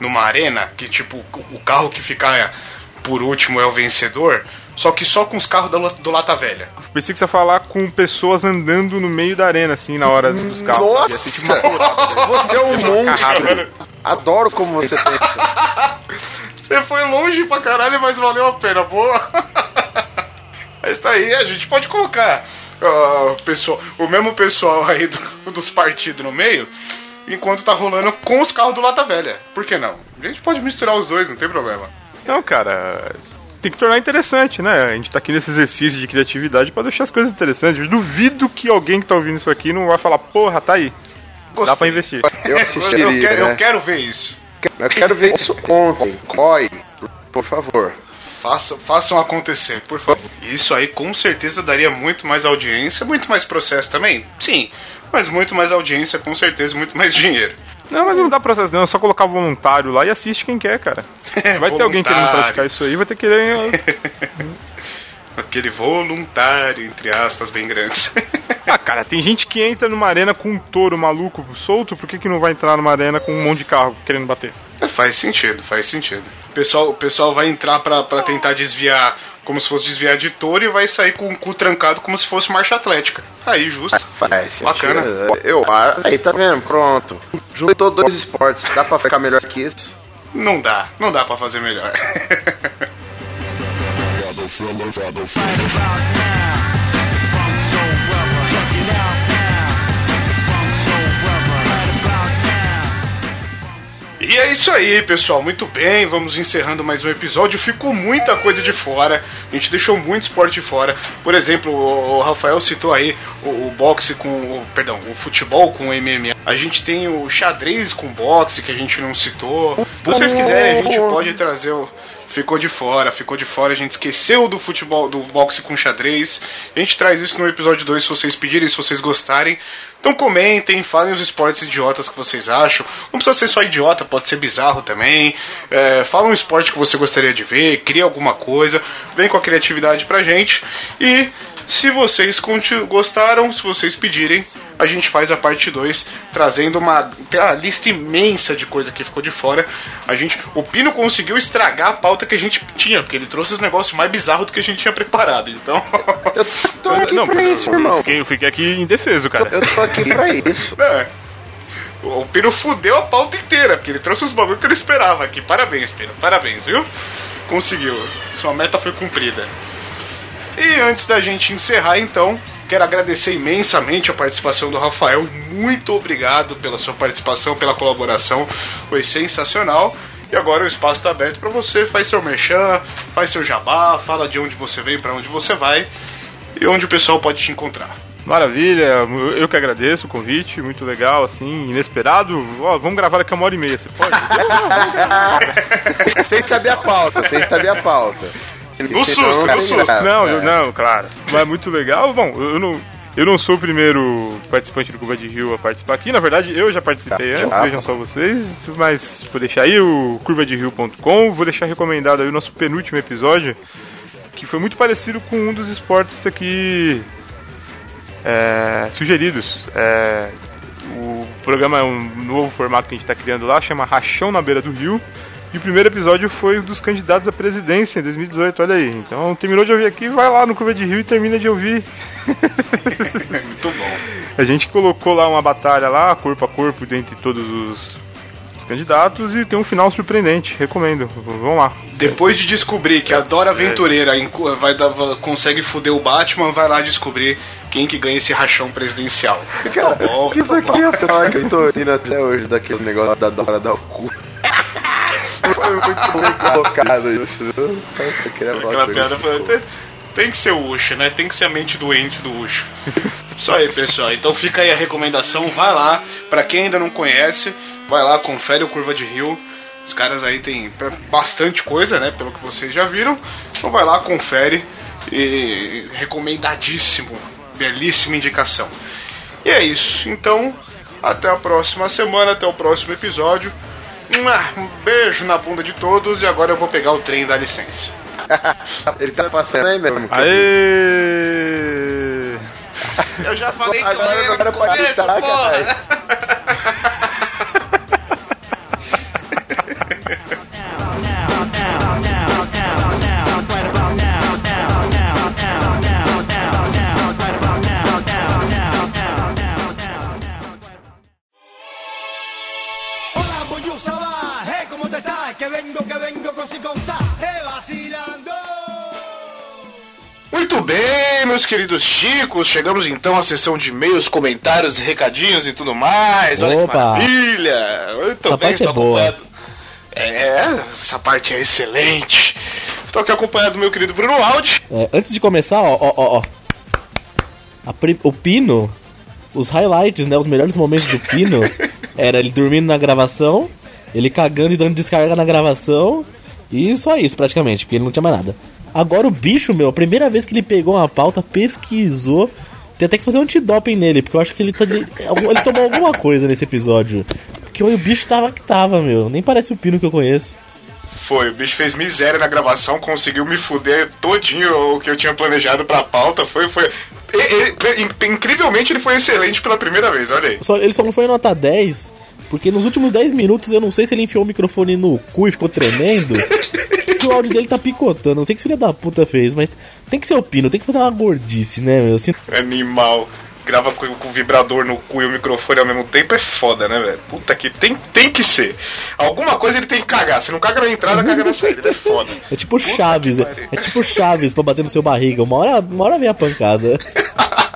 numa arena, que tipo, o carro que ficar por último é o vencedor, só que só com os carros do, do Lata Velha. Pensei que você ia falar com pessoas andando no meio da arena, assim, na hora dos carros. Ia ser tipo Nossa! Você é um monstro! Adoro como você pensa. Você foi longe pra caralho, mas valeu a pena, boa. Mas tá aí, a gente pode colocar ah, pessoal, o mesmo pessoal aí do- dos partidos no meio, enquanto tá rolando com os carros do Lata Velha. Por que não? A gente pode misturar os dois, não tem problema. Então, cara, tem que tornar interessante, né? A gente tá aqui nesse exercício de criatividade pra deixar as coisas interessantes. Eu duvido que alguém que tá ouvindo isso aqui não vai falar, porra, tá aí. Dá Gostei. pra investir. Eu Eu, assistiria, eu quero, né? eu quero ver isso. Eu quero ver isso ontem. COI, por favor. Façam, façam acontecer, por favor. Isso aí com certeza daria muito mais audiência, muito mais processo também? Sim. Mas muito mais audiência, com certeza, muito mais dinheiro. Não, mas não dá processo não, é só colocar voluntário lá e assiste quem quer, cara. Vai ter alguém querendo praticar isso aí, vai ter que querer. Aquele voluntário, entre aspas, bem grandes. Ah, cara, tem gente que entra numa arena com um touro maluco solto, por que, que não vai entrar numa arena com um monte de carro querendo bater? faz sentido, faz sentido. O pessoal, o pessoal vai entrar pra, pra tentar desviar como se fosse desviar de touro e vai sair com o cu trancado como se fosse marcha atlética. Aí, justo. Faz Bacana. sentido. Eu, aí, tá vendo? Pronto. Juntou dois esportes. Dá pra ficar melhor que isso? Não dá, não dá pra fazer melhor. E é isso aí, pessoal. Muito bem, vamos encerrando mais um episódio. Ficou muita coisa de fora. A gente deixou muito esporte de fora. Por exemplo, o Rafael citou aí o, o boxe com. O, perdão, o futebol com o MMA. A gente tem o xadrez com boxe que a gente não citou. Se vocês quiserem, a gente pode trazer o. Ficou de fora, ficou de fora. A gente esqueceu do futebol, do boxe com xadrez. A gente traz isso no episódio 2 se vocês pedirem, se vocês gostarem. Então comentem, falem os esportes idiotas que vocês acham. Não precisa ser só idiota, pode ser bizarro também. É, fala um esporte que você gostaria de ver, cria alguma coisa, vem com a criatividade pra gente. E se vocês gostaram, se vocês pedirem, a gente faz a parte 2, trazendo uma, uma lista imensa de coisa que ficou de fora. A gente, o Pino conseguiu estragar a pauta que a gente tinha, porque ele trouxe os negócios mais bizarros do que a gente tinha preparado. Então, Eu tô aqui não, pra eu- isso, eu, irmão. fiquei, eu fiquei aqui indefeso, cara. Eu tô aqui pra isso. É. O Pino fudeu a pauta inteira, porque ele trouxe os bagulho que eu não esperava aqui. Parabéns, Pino. Parabéns, viu? Conseguiu. Sua meta foi cumprida. E antes da gente encerrar, então, quero agradecer imensamente a participação do Rafael. Muito obrigado pela sua participação, pela colaboração. Foi sensacional. E agora o espaço está aberto para você. Faz seu merchan, faz seu jabá, fala de onde você vem, para onde você vai e onde o pessoal pode te encontrar. Maravilha, eu que agradeço o convite, muito legal, assim, inesperado. Ó, vamos gravar daqui a uma hora e meia, você pode? Sem saber a pauta, sem saber a pauta. No susto, não no susto. Não, eu- É. não, claro. Mas é muito legal. Bom, eu não, eu não sou o primeiro participante do Curva de Rio a participar aqui. Na verdade, eu já participei Já, antes, já. vejam só vocês. Mas vou deixar aí o curvaderio.com. Vou deixar recomendado aí o nosso penúltimo episódio, que foi muito parecido com um dos esportes aqui é, sugeridos. É, o programa é um novo formato que a gente está criando lá, chama Rachão na Beira do Rio. E o primeiro episódio foi o dos candidatos à presidência em 2018, olha aí. Então terminou de ouvir aqui, vai lá no Curva de Rio e termina de ouvir. Muito bom. A gente colocou lá uma batalha lá, corpo a corpo, dentre todos os, os candidatos e tem um final surpreendente, recomendo. Vão lá. Depois de descobrir que a Dora Aventureira incu- vai dar- consegue foder o Batman, vai lá descobrir quem que ganha esse rachão presidencial. tá bom, Isso tá bom. aqui é que eu tô rindo até hoje daquele negócio da Dora dar o cu. Foi muito bem colocado isso. viu? Nossa, queria Aquela piada foi, tem, tem que ser o Ucho, né? Tem que ser a mente doente do Ucho. Isso aí, pessoal. Então fica aí a recomendação. Vai lá. Pra quem ainda não conhece, vai lá, confere o Curva de Rio. Os caras aí tem bastante coisa, né? Pelo que vocês já viram. Então vai lá, confere. E recomendadíssimo. Belíssima indicação. E é isso. Então, até a próxima semana, até o próximo episódio. Um beijo na bunda de todos. E agora eu vou pegar o trem da licença. Ele tá passando aí mesmo. Aê! Eu já falei que Agora eu no era pra começo, porra. Que vengo, que vengo con si con sa, vacilando. Muito bem, meus queridos chicos, chegamos então à sessão de e-mails, comentários, recadinhos e tudo mais. Olha que Opa. maravilha! Muito Essa bem, parte estou é boa. acompanhado. É, essa parte é excelente. Estou aqui acompanhado do meu querido Bruno Aldi. É, antes de começar, ó, ó, ó, ó. Pri- o Pino, os highlights, né? Os melhores momentos do Pino era ele dormindo na gravação, ele cagando e dando descarga na gravação, e só isso praticamente, porque ele não tinha mais nada. Agora o bicho, meu, a primeira vez que ele pegou uma pauta, pesquisou. Tem até que fazer um antidoping nele, porque eu acho que ele, tá de- ele tomou alguma coisa nesse episódio. Porque o bicho tava que tava, meu. Nem parece o Pino que eu conheço. Foi, o bicho fez miséria na gravação, conseguiu me fuder todinho o que eu tinha planejado pra pauta. Foi, foi. e- e- in- incrivelmente ele foi excelente pela primeira vez, olha aí. Só, ele só não foi nota 10, porque nos últimos 10 minutos eu não sei se ele enfiou o microfone no cu e ficou tremendo. que o áudio dele tá picotando. Não sei o que filho da puta fez, mas tem que ser o Pino, tem que fazer uma gordice, né, meu? Assim, Animal. Grava com, com o vibrador no cu e o microfone ao mesmo tempo é foda, né, velho? Puta que tem, tem que ser. Alguma coisa ele tem que cagar. Se não caga na entrada, caga na saída. É foda. é tipo Puta Chaves, é, é tipo Chaves pra bater no seu barriga. Uma hora, uma hora vem a pancada.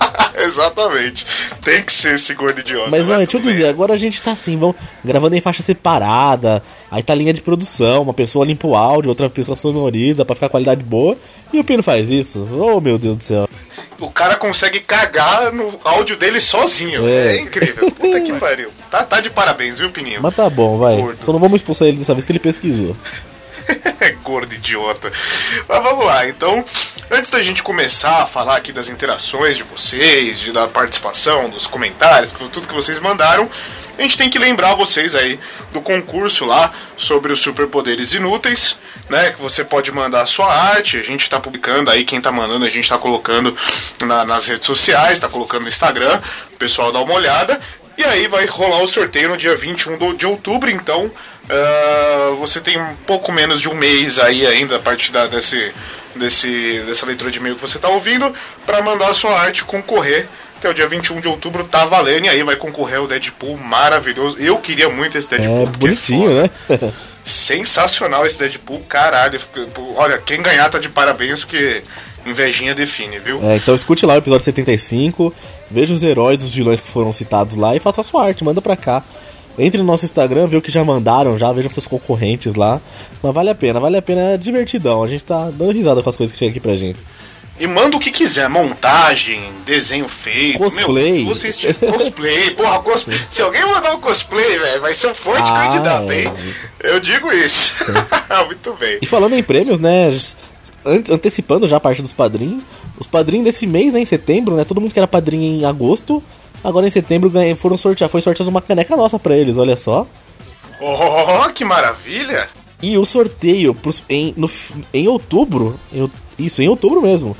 Exatamente. Tem que ser esse gordo idiota. Mas vai olha, deixa eu dizer, agora a gente tá assim, vamos gravando em faixa separada, aí tá linha de produção, uma pessoa limpa o áudio, outra pessoa sonoriza pra ficar qualidade boa, e o Pino faz isso. Oh meu Deus do céu. O cara consegue cagar no áudio dele sozinho. É, É. incrível. Puta que pariu. Tá, tá de parabéns, viu, Pininho? Mas tá bom, vai. Gordo. Só não vamos expulsar ele dessa vez que ele pesquisou. Gordo idiota. Mas vamos lá, então, antes da gente começar a falar aqui das interações de vocês, de, da participação, dos comentários, tudo que vocês mandaram, a gente tem que lembrar vocês aí do concurso lá sobre os superpoderes inúteis, né? Que você pode mandar a sua arte, a gente tá publicando aí, quem tá mandando, a gente tá colocando na- nas redes sociais, tá colocando no Instagram, o pessoal dá uma olhada. E aí vai rolar o sorteio no dia 21 do- de outubro, então ah, você tem um pouco menos de um mês aí ainda a partir da, desse, desse, dessa leitura de e-mail que você está ouvindo para mandar a sua arte concorrer. Até o dia 21 de outubro tá valendo e aí vai concorrer o Deadpool maravilhoso. Eu queria muito esse Deadpool. É porque bonitinho, foda. né? Sensacional esse Deadpool, caralho. Olha, quem ganhar tá de parabéns porque invejinha define, viu? É, então escute lá o episódio 75, veja os heróis, os vilões que foram citados lá e faça a sua arte, manda pra cá. Entre no nosso Instagram, vê o que já mandaram, já veja seus concorrentes lá. Mas vale a pena, vale a pena, é divertidão. A gente tá dando risada com as coisas que chegam aqui pra gente. E manda o que quiser, montagem, desenho feito, Cosplay. Meu, vocês cosplay, porra, cosplay. Se alguém mandar um cosplay, velho, vai ser um forte Ah, candidato, é. hein? Eu digo isso. Muito bem. E falando em prêmios, né? Antecipando já a parte dos padrinhos. Os padrinhos desse mês, né, em setembro, né? Todo mundo que era padrinho em agosto. Agora em setembro ganha- foram sortear, foi sorteado uma caneca nossa pra eles, olha só. Oh, que maravilha! E o sorteio pros, em, no, em outubro, em isso, em outubro mesmo,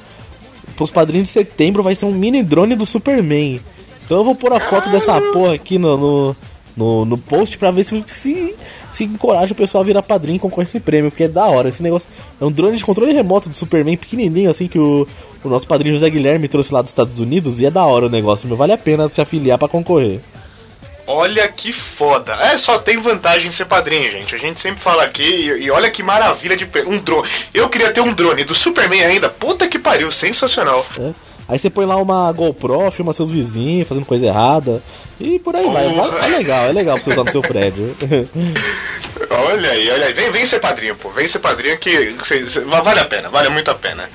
pros padrinhos de setembro vai ser um mini drone do Superman. Então eu vou pôr a foto dessa porra aqui no, no, no, no post pra ver se, se, se encoraja o pessoal a virar padrinho e concorrer esse prêmio, porque é da hora. Esse negócio é um drone de controle remoto do Superman pequenininho, assim, que o, o nosso padrinho José Guilherme trouxe lá dos Estados Unidos, e é da hora o negócio, meu. Vale a pena se afiliar pra concorrer. Olha que foda. É, só tem vantagem em ser padrinho, gente. A gente sempre fala aqui e, e olha que maravilha de um drone. Eu queria ter um drone do Superman ainda. Puta que pariu, sensacional. né? Aí você põe lá uma GoPro, filma seus vizinhos fazendo coisa errada. E por aí vai. É legal, é legal pra você usar no seu prédio. Olha aí, olha aí. Vem, vem ser padrinho, pô. Vem ser padrinho que, vale a pena, vale muito a pena.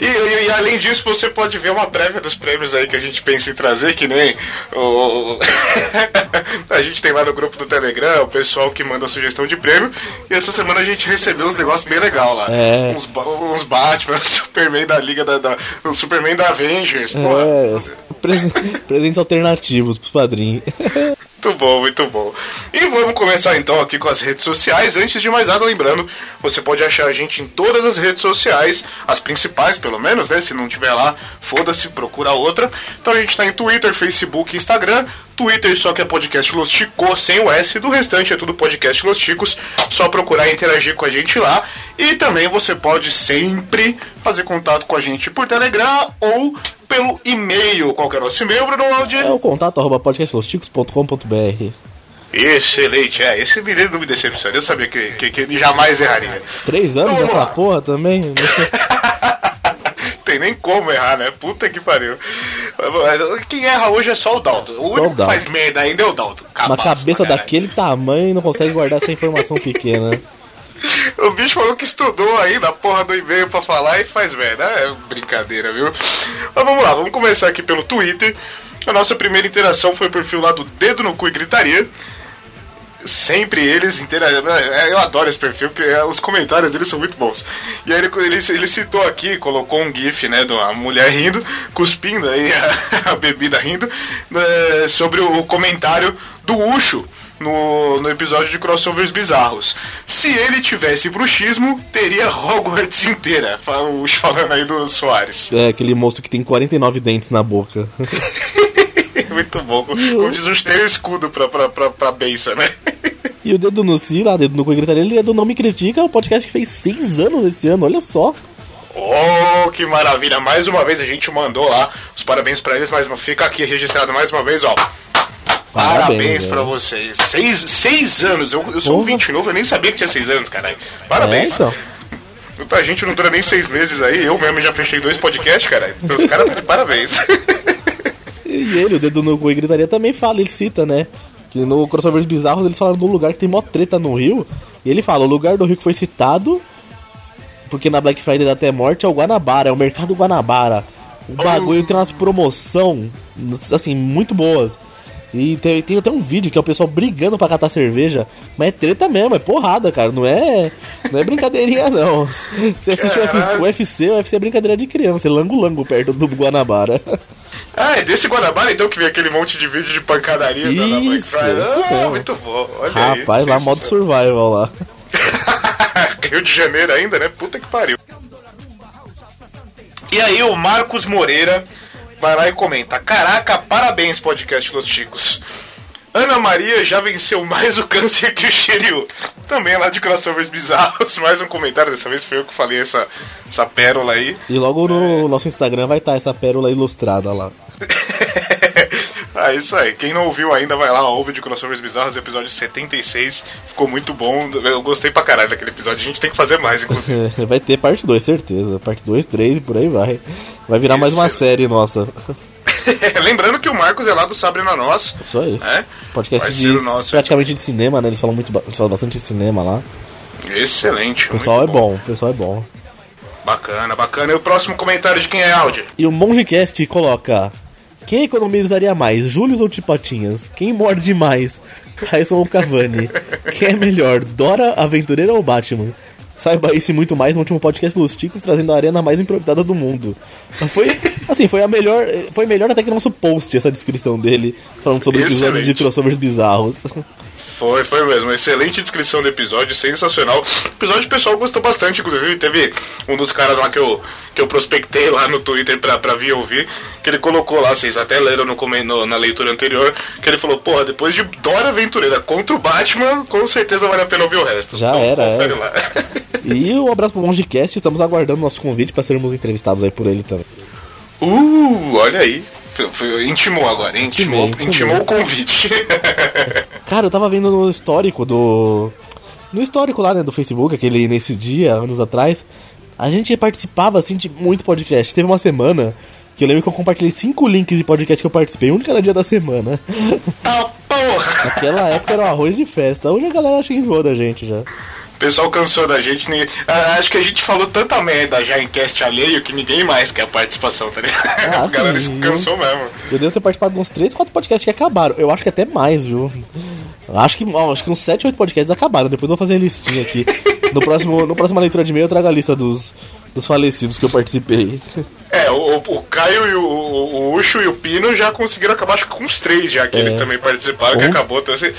E, e- e além disso, você pode ver uma prévia dos prêmios aí que a gente pensa em trazer, que nem o. a gente tem lá no grupo do Telegram o pessoal que manda sugestão de prêmio. E essa semana a gente recebeu uns negócios bem legal lá. É. Uns, uns Batman, Superman da Liga da. da o Superman da Avengers, pô. É, presen- presentes alternativos pros padrinhos. Muito bom, muito bom. E vamos começar então aqui com as redes sociais. Antes de mais nada, lembrando, você pode achar a gente em todas as redes sociais, as principais pelo menos, né? Se não tiver lá, foda-se, procura outra. Então a gente tá em Twitter, Facebook, Instagram. Twitter só que é podcast Los Ticos sem o S, do restante é tudo podcast Los Ticos. Só procurar e interagir com a gente lá. E também você pode sempre fazer contato com a gente por Telegram ou pelo e-mail. Qual que é o nosso e-mail, Bruno Aldi? É o contato arroba podcastlosticos.com.br. Excelente, é. Esse menino não me decepciona. Eu sabia que, que, que ele jamais erraria. Três anos nessa lá. porra também? Tem nem como errar, né? Puta que pariu. Quem erra hoje é só o Dalton. O único que faz merda ainda é o Dalton. Uma cabeça daquele tamanho não consegue guardar essa informação pequena. O bicho falou que estudou aí na porra do e-mail pra falar e faz merda. É brincadeira, viu? Mas vamos lá, vamos começar aqui pelo Twitter. A nossa primeira interação foi o perfil lá do Dedo no Cu e Gritaria. Sempre eles interagindo. Eu adoro esse perfil, porque é, os comentários deles são muito bons. E aí ele, ele, ele citou aqui, colocou um gif, né, de uma mulher rindo, cuspindo aí a, a bebida rindo, né, sobre o comentário do Ucho no, no episódio de crossovers bizarros. Se ele tivesse bruxismo, teria Hogwarts inteira. Falando aí do Soares. É aquele monstro que tem 49 dentes na boca. Muito bom. Como diz o tem o escudo pra, pra, pra, pra benção, né? E o Dedo no Si, lá, Dedo no Cu Gritaria, ele é do Não Me Critica, o podcast que fez seis anos esse ano, olha só. Oh, que maravilha! Mais uma vez a gente mandou lá os parabéns pra eles, mas fica aqui registrado mais uma vez, ó. Parabéns, Parabéns, pra é. vocês. Seis, seis anos, eu, eu sou um Porra. 20 novo, eu nem sabia que tinha seis anos, caralho. Parabéns. É, então. A gente não dura nem seis meses aí, eu mesmo já fechei dois podcasts, caralho. Então os caras tá de parabéns. E ele, o Dedo no Cu e Gritaria, também fala, ele cita, né? Que no Crossovers Bizarros eles falaram de um lugar que tem mó treta no Rio. E ele fala, o lugar do Rio que foi citado, porque na Black Friday dá até morte, é o Guanabara, é o mercado Guanabara. O bagulho tem umas promoção, assim, muito boas. E tem, tem até um vídeo que é o pessoal brigando pra catar cerveja, mas é treta mesmo, é porrada, cara, não é, não é brincadeirinha não. Você assiste o UFC, o UFC é brincadeira de criança, é lango-lango perto do Guanabara. ah, é desse Guanabara então que vem aquele monte de vídeo de pancadaria da da Black Isso, Friday. isso Ah, mesmo. muito bom, olha aí. Rapaz, lá modo survival lá. Rio de Janeiro ainda, né? Puta que pariu. E aí o Marcos Moreira vai lá e comenta: Caraca, parabéns, podcast Los Chicos. Ana Maria já venceu mais o câncer que o Shiryu. Também é lá de crossovers bizarros. Mais um comentário, dessa vez foi eu que falei essa, essa pérola aí. E logo no nosso Instagram vai estar essa pérola ilustrada lá. ah, isso aí. Quem não ouviu ainda, vai lá, ouve de crossovers bizarros, episódio 76. Ficou muito bom. Eu gostei pra caralho daquele episódio. A gente tem que fazer mais, inclusive. vai ter parte 2, certeza. Parte 2, 3 e por aí vai. Vai virar mais uma Isso. série nossa. Lembrando que o Marcos é lá do Sabre na Nós. Isso aí. É? Podcast de, nosso. praticamente de cinema, né? Eles falam, muito, eles falam bastante de cinema lá. Excelente. O pessoal é muito bom, o pessoal é bom. Bacana, bacana. E o próximo comentário de quem é áudio? E o Mongecast coloca: Quem economizaria mais, Július ou Tipatinhas? Quem morde mais, Tyson ou Cavani? Quem é melhor, Dora, Aventureira ou Batman? Saiba isso e muito mais no último podcast dos Ticos, trazendo a arena mais improvisada do mundo. Foi, assim, foi a melhor, foi melhor até que nosso post, essa descrição dele, falando sobre episódios de Excelente. crossovers bizarros. Foi, foi mesmo. Excelente descrição do episódio, sensacional. O episódio o pessoal gostou bastante, inclusive. Teve um dos caras lá que eu, que eu prospectei lá no Twitter pra, pra vir ouvir, que ele colocou lá, vocês até leram no, no- na leitura anterior, que ele falou, porra, depois de Dora Aventureira contra o Batman, com certeza vale a pena ouvir o resto. Já era, confere é. lá. E um abraço pro Mongecast, estamos aguardando nosso convite para sermos entrevistados aí por ele também. Uh, olha aí. Intimou agora, intimou, Intimei, intimou o convite. Cara, eu tava vendo no histórico do. No histórico lá, né, do Facebook, aquele nesse dia, anos atrás, a gente participava assim de muito podcast. Teve uma semana que eu lembro que eu compartilhei cinco links de podcast que eu participei, um de cada dia da semana. ah, porra! Naquela época era um arroz de festa. Hoje a galera acha que enjoou da gente já. O pessoal cansou da gente. ninguém- acho que a gente falou tanta merda já em cast alheio que ninguém mais quer a participação, tá ligado? Ah, a galera sim. cansou mesmo. Eu devo ter participado de uns 3, 4 podcasts que acabaram. Eu acho que até mais, viu? Acho que, ó, acho que uns 7, 8 podcasts acabaram. Depois eu vou fazer a listinha aqui. No próximo, no próxima leitura de e-mail eu trago a lista dos, dos falecidos que eu participei. É, o, o Caio e o, o, o Ucho e o Pino já conseguiram acabar, acho que com uns três já que É. eles também participaram, que Um- acabou. Então, assim,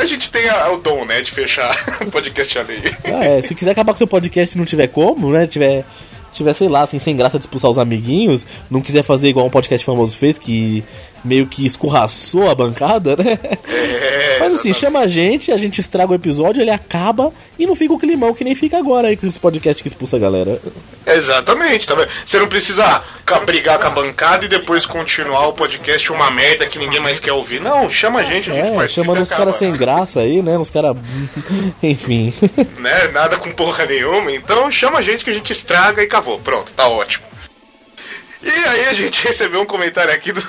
a gente tem a- o dom, né, de fechar o podcast alheio. Ah, é, se quiser acabar com seu podcast e não tiver como, né? Tiver, tiver, sei lá, assim, sem graça de expulsar os amiguinhos, não quiser fazer igual um podcast famoso fez, que meio que escorraçou a bancada, né? É, Faz assim, exatamente. chama a gente, a gente estraga o episódio, ele acaba e não fica o climão que nem fica agora aí com esse podcast que expulsa a galera. Exatamente, tá vendo? Você não precisa brigar com a bancada e depois continuar o podcast uma merda que ninguém mais quer ouvir. Não, chama a gente, a gente É, participa chamando acaba, caras sem graça aí, né? Uns caras. Enfim. né? Nada com porra nenhuma. Então chama a gente que a gente estraga e acabou. Pronto, tá ótimo. E aí a gente recebeu um comentário aqui do,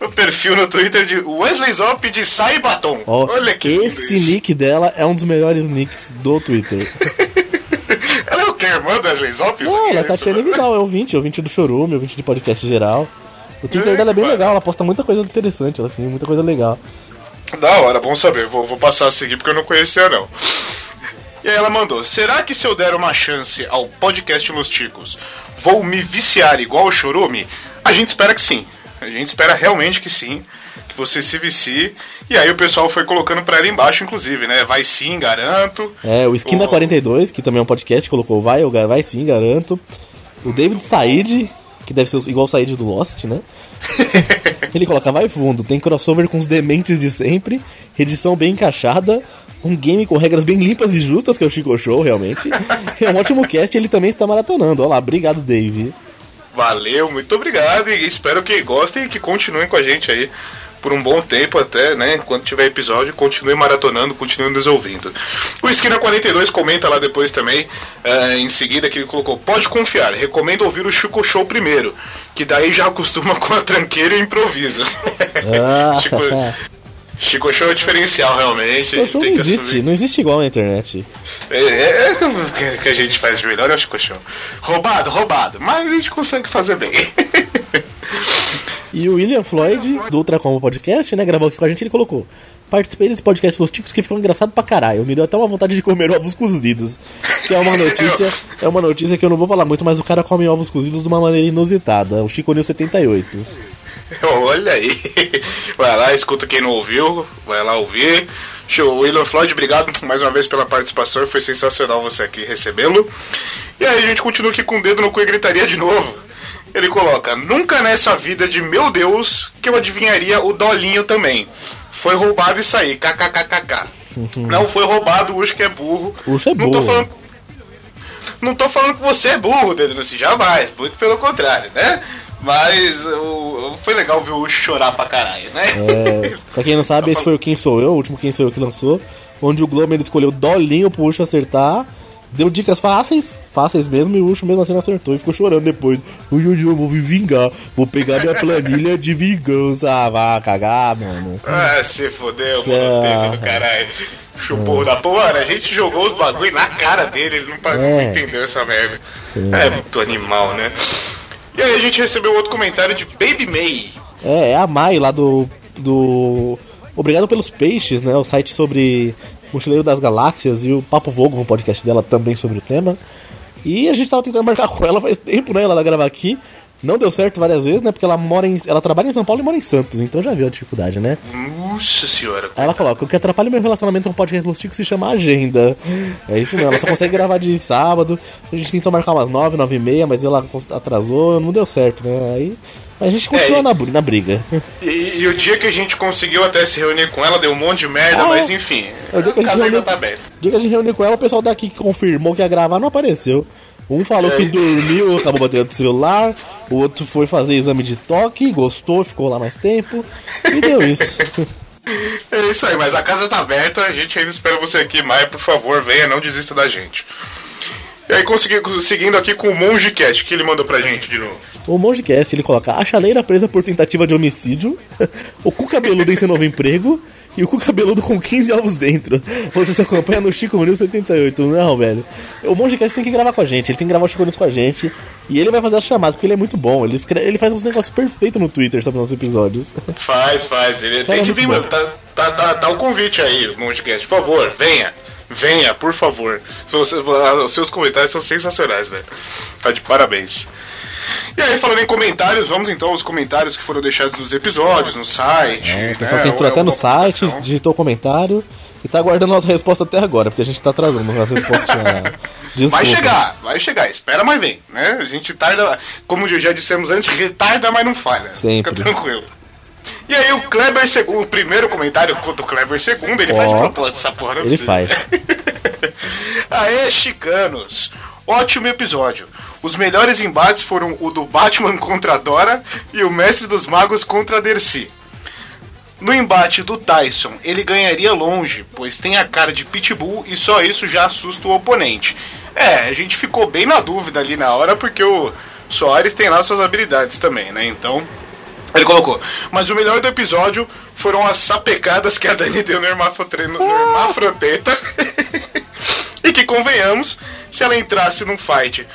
do perfil no Twitter de Wesley Zop de Sai Batom. Ó, Olha que esse nick dela é um dos melhores nicks do Twitter. Ela é o que? Irmã do Wesley Zop? Não, ela é Tatiana né? Vidal, é ouvinte, ouvinte do Chorume, ouvinte de podcast geral. O Twitter dela é bem legal, ela posta muita coisa interessante, ela assim, muita coisa legal. Da hora, bom saber. Vou, vou passar a seguir porque eu não conhecia, não. E aí ela mandou: Será que se eu der uma chance ao podcast Los Ticos, vou me viciar igual o Chorume? A gente espera que sim. A gente espera realmente que sim. Que você se vicie. E aí o pessoal foi colocando pra ela embaixo, inclusive, né? Vai sim, garanto. É, o Esquina O- 42, que também é um podcast, colocou vai, vai sim, garanto. O David Said, que deve ser igual o Said do Lost, né? Ele coloca vai fundo, tem crossover com os dementes de sempre, edição bem encaixada, Um game com regras bem limpas e justas, que é o Chico Show, realmente. É um ótimo cast ele também está maratonando. Olá, obrigado, Dave. Valeu, muito obrigado e espero que gostem e que continuem com a gente aí por um bom tempo até, né? Quando tiver episódio, continue maratonando, continue nos ouvindo. O Esquina 42 comenta lá depois também, eh, em seguida, que ele colocou: pode confiar, recomendo ouvir o Chico Show primeiro, que daí já acostuma com a tranqueira e improviso. Ah. Chico, Chico Show é diferencial, realmente. Chico Show não existe, assumir. não existe igual na internet. É, é, é o que- a gente faz de melhor é o Chico Show. Roubado, roubado, mas a gente consegue fazer bem. E o William Floyd, do Ultra Combo Podcast, né, gravou aqui com a gente, ele colocou. Participei desse podcast Los Ticos que ficou engraçado pra caralho. Me deu até uma vontade de comer ovos cozidos. Que é uma notícia, é uma notícia que eu não vou falar muito, mas o cara come ovos cozidos de uma maneira inusitada. O Chico News 78. Olha aí. Vai lá, escuta quem não ouviu, vai lá ouvir. Show, William Floyd, obrigado mais uma vez pela participação, foi sensacional você aqui recebê-lo. E aí a gente continua aqui com o dedo no cu e gritaria de novo. Ele coloca, nunca nessa vida de meu Deus que eu adivinharia o Dolinho também. Foi roubado isso aí, kkkk. Não foi roubado, o que é burro. O Ucho é Não tô burro. falando não tô falando que você é burro, Pedro, assim, jamais, muito pelo contrário, né? Mas o- foi legal ver o Ucho chorar pra caralho, né? É, pra quem não sabe, esse foi o Quem Sou Eu, o último Quem Sou Eu que lançou. Onde o Glomer escolheu Dolinho pro Ucho acertar. Deu dicas fáceis, fáceis mesmo, e o Ucho mesmo assim não acertou. E ficou chorando depois. Ui, ui, ui, vou me vingar. Vou pegar minha planilha de vingança. Ah, vá cagar, mano. Ah, se fodeu, mano, tempo do caralho. Chupou da porra, a gente jogou os bagulho na cara dele, ele não, pa- não É. entendeu essa merda. É muito animal, né? E aí a gente recebeu outro comentário de Baby May. É, é a Mai lá do. do. Obrigado pelos peixes, né? O site sobre Mochileiro das Galáxias e o Papo Vogo, um podcast dela também sobre o tema. E a gente tava tentando marcar com ela faz tempo, né? Ela gravar aqui. Não deu certo várias vezes, né? Porque ela mora em. Ela trabalha em São Paulo e mora em Santos, então já viu a dificuldade, né? Nossa senhora. Aí ela coloca, o que atrapalha meu relacionamento com o podcast Los Ticos se chama agenda. É isso mesmo, ela só consegue gravar de sábado. A gente tentou marcar umas 9, 9 e meia, mas ela atrasou, não deu certo, né? Aí a gente continua É, na, na briga. E, e o dia que a gente conseguiu até se reunir com ela, deu um monte de merda, Ah, mas é. enfim. É o dia que a gente reuniu- tá aberto. No dia que a gente reuniu com ela, o pessoal daqui que confirmou que ia gravar não apareceu. Um falou que dormiu, acabou batendo no celular. O outro foi fazer exame de toque, gostou, ficou lá mais tempo. E deu isso. É isso aí, mas a casa tá aberta, a gente ainda espera você aqui, Maia, por favor, venha, não desista da gente. E aí, consegui, seguindo aqui com o Monge Cat, que ele mandou pra gente de novo. O Mongecast, ele coloca a chaleira presa por tentativa de homicídio, o cu cabeludo em seu novo emprego e o cu cabeludo com 15 ovos dentro. Você se acompanha no Chico News 78. Não, velho. O Mongecast tem que gravar com a gente, ele tem que gravar o Chico News com a gente. E ele vai fazer as chamadas, porque ele é muito bom. Ele, escreve, ele faz uns negócios perfeitos no Twitter sobre os nossos episódios. Faz, faz, ele Cara, tem que vir, mano. Tá, tá, tá, tá o convite aí, Monge Cat, por favor, venha. Venha, por favor. Os seus comentários são sensacionais, velho. Tá de parabéns. E aí, falando em comentários, vamos então aos comentários que foram deixados nos episódios, no site. É, o pessoal né, que entrou ou até no alguma site, digitou comentário e tá aguardando nossa resposta até agora, porque a gente tá atrasando nossa resposta. Desculpa. Vai chegar, vai chegar, espera, mas vem, né? A gente tarda, como já dissemos antes, retarda, mas não falha. Sempre. Fica tranquilo. E aí o Kleber segundo, o primeiro comentário do Kleber segundo, ele Ó, faz de propósito essa porra, não é Ele faz. Aê, chicanos! Ótimo episódio. Os melhores embates foram o do Batman contra Dora e o Mestre dos Magos contra Dercy. No embate do Tyson, ele ganharia longe, pois tem a cara de pitbull e só isso já assusta o oponente. É, a gente ficou bem na dúvida ali na hora, porque o Soares tem lá suas habilidades também, né? Então, ele colocou. Mas o melhor do episódio foram as sapecadas que a Dani deu no no hermafrodeta. e que, convenhamos, se ela entrasse num fight,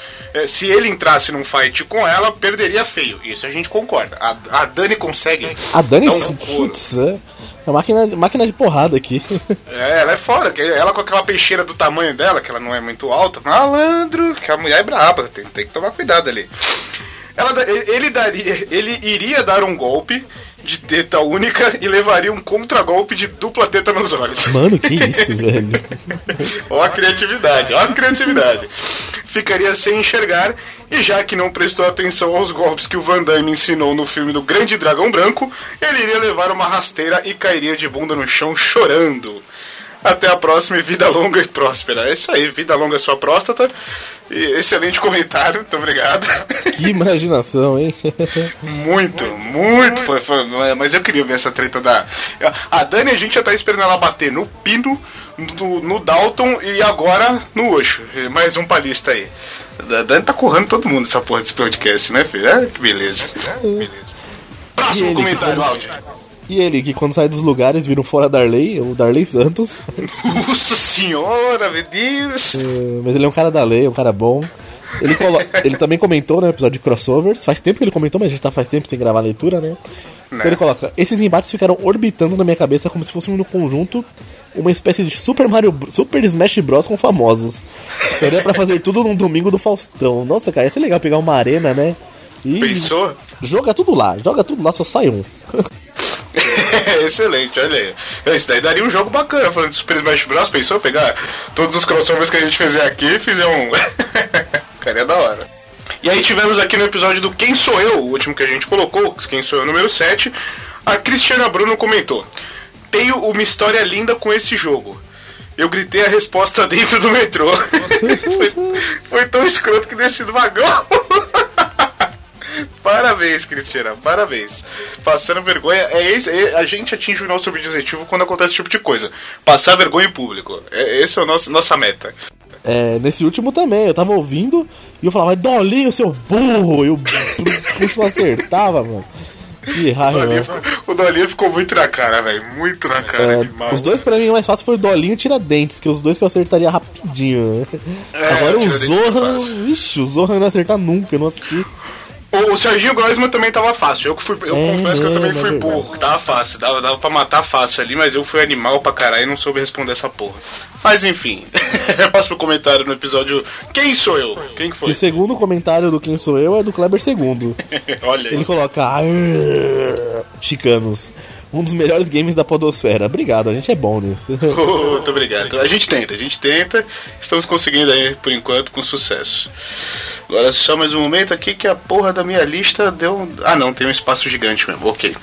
se ele entrasse num fight com ela, perderia feio. Isso a gente concorda. A, a Dani consegue. A Dani, um putz, é é máquina, máquina de porrada aqui. É, ela é fora. Ela com aquela peixeira do tamanho dela, que ela não é muito alta. Malandro, que a mulher é braba. Tem, tem que tomar cuidado ali. Ela, ele daria, ele iria dar um golpe de teta única e levaria um contragolpe de dupla teta nos olhos. Mano, que isso, velho. Ó a criatividade, ó a criatividade. Ficaria sem enxergar e já que não prestou atenção aos golpes que o Van Damme ensinou no filme do Grande Dragão Branco, ele iria levar uma rasteira e cairia de bunda no chão chorando. Até a próxima e vida longa e próspera. É isso aí, vida longa é sua próstata. E excelente comentário, muito obrigado. Que imaginação, hein? Muito, muito. Foi, foi- mas eu queria ver essa treta da. A Dani, a gente já tá esperando ela bater no Pino, no, no Dalton e agora no Oxo. Mais um pra lista aí. A Dani tá correndo todo mundo essa porra desse podcast, né, filho? É, que beleza. beleza. E Próximo comentário, áudio. E ele, que quando sai dos lugares vira um fora Darley, o Darley Santos. Nossa senhora, meu Deus. Eh, Mas ele é um cara da lei, um cara bom. Ele, ele também comentou no episódio de crossovers. Faz tempo que ele comentou, mas a gente tá faz tempo sem gravar a leitura, né? Então ele coloca: Esses embates ficaram orbitando na minha cabeça como se fossem no conjunto uma espécie de Super Mario Super Smash Bros. com famosos. Seria pra fazer tudo num domingo do Faustão. Nossa, cara, ia ser legal pegar uma arena, né? E Pensou? joga tudo lá, joga tudo lá, só sai um. Excelente, olha aí. Isso daí daria um jogo bacana falando de Super Smash Bros. Pensou pegar todos os crossovers que a gente fizer aqui e fizer um. Cara, é da hora. E aí tivemos aqui no episódio do Quem Sou Eu, o último que a gente colocou, Quem Sou Eu número 7, a Cristiana Bruno comentou: Tenho uma história linda com esse jogo. Eu gritei a resposta dentro do metrô. foi, foi tão escroto que desci do vagão. Parabéns, Cristina, parabéns. Passando vergonha, é esse, é- a gente atinge o nosso objetivo quando acontece esse tipo de coisa. Passar vergonha em público. É, esse é o nosso nossa meta. É, nesse último também, eu tava ouvindo e eu falava, Dolinho, seu burro! E o puxo não acertava, mano. Que O raiva, mano. o Dolinho ficou muito na cara, velho. Muito na cara É, de mal. os dois pra mim o mais fácil foi o Dolinho e Tiradentes, que os dois que eu acertaria rapidinho. Agora o o Tiradentes foi Zohan, fácil. vixi, o eu não ia acertar nunca, eu não assisti. O, o Serginho Grossman também tava fácil. Eu, que fui, eu É confesso que eu também mesmo, fui é burro. Tava fácil, dava, dava pra matar fácil ali, mas eu fui animal pra caralho e não soube responder essa porra. Mas enfim, próximo comentário no episódio Quem sou eu? Quem que E foi? o segundo comentário do Quem Sou Eu é do Kleber II. Olha aí. Ele coloca. "Ah, Chicanos. Um dos melhores games da Podosfera. Obrigado, a gente é bom nisso. Muito obrigado. A gente tenta, a gente tenta. Estamos conseguindo aí, por enquanto, com sucesso. Agora só mais um momento aqui que a porra da minha lista deu. Ah não, tem um espaço gigante mesmo, ok.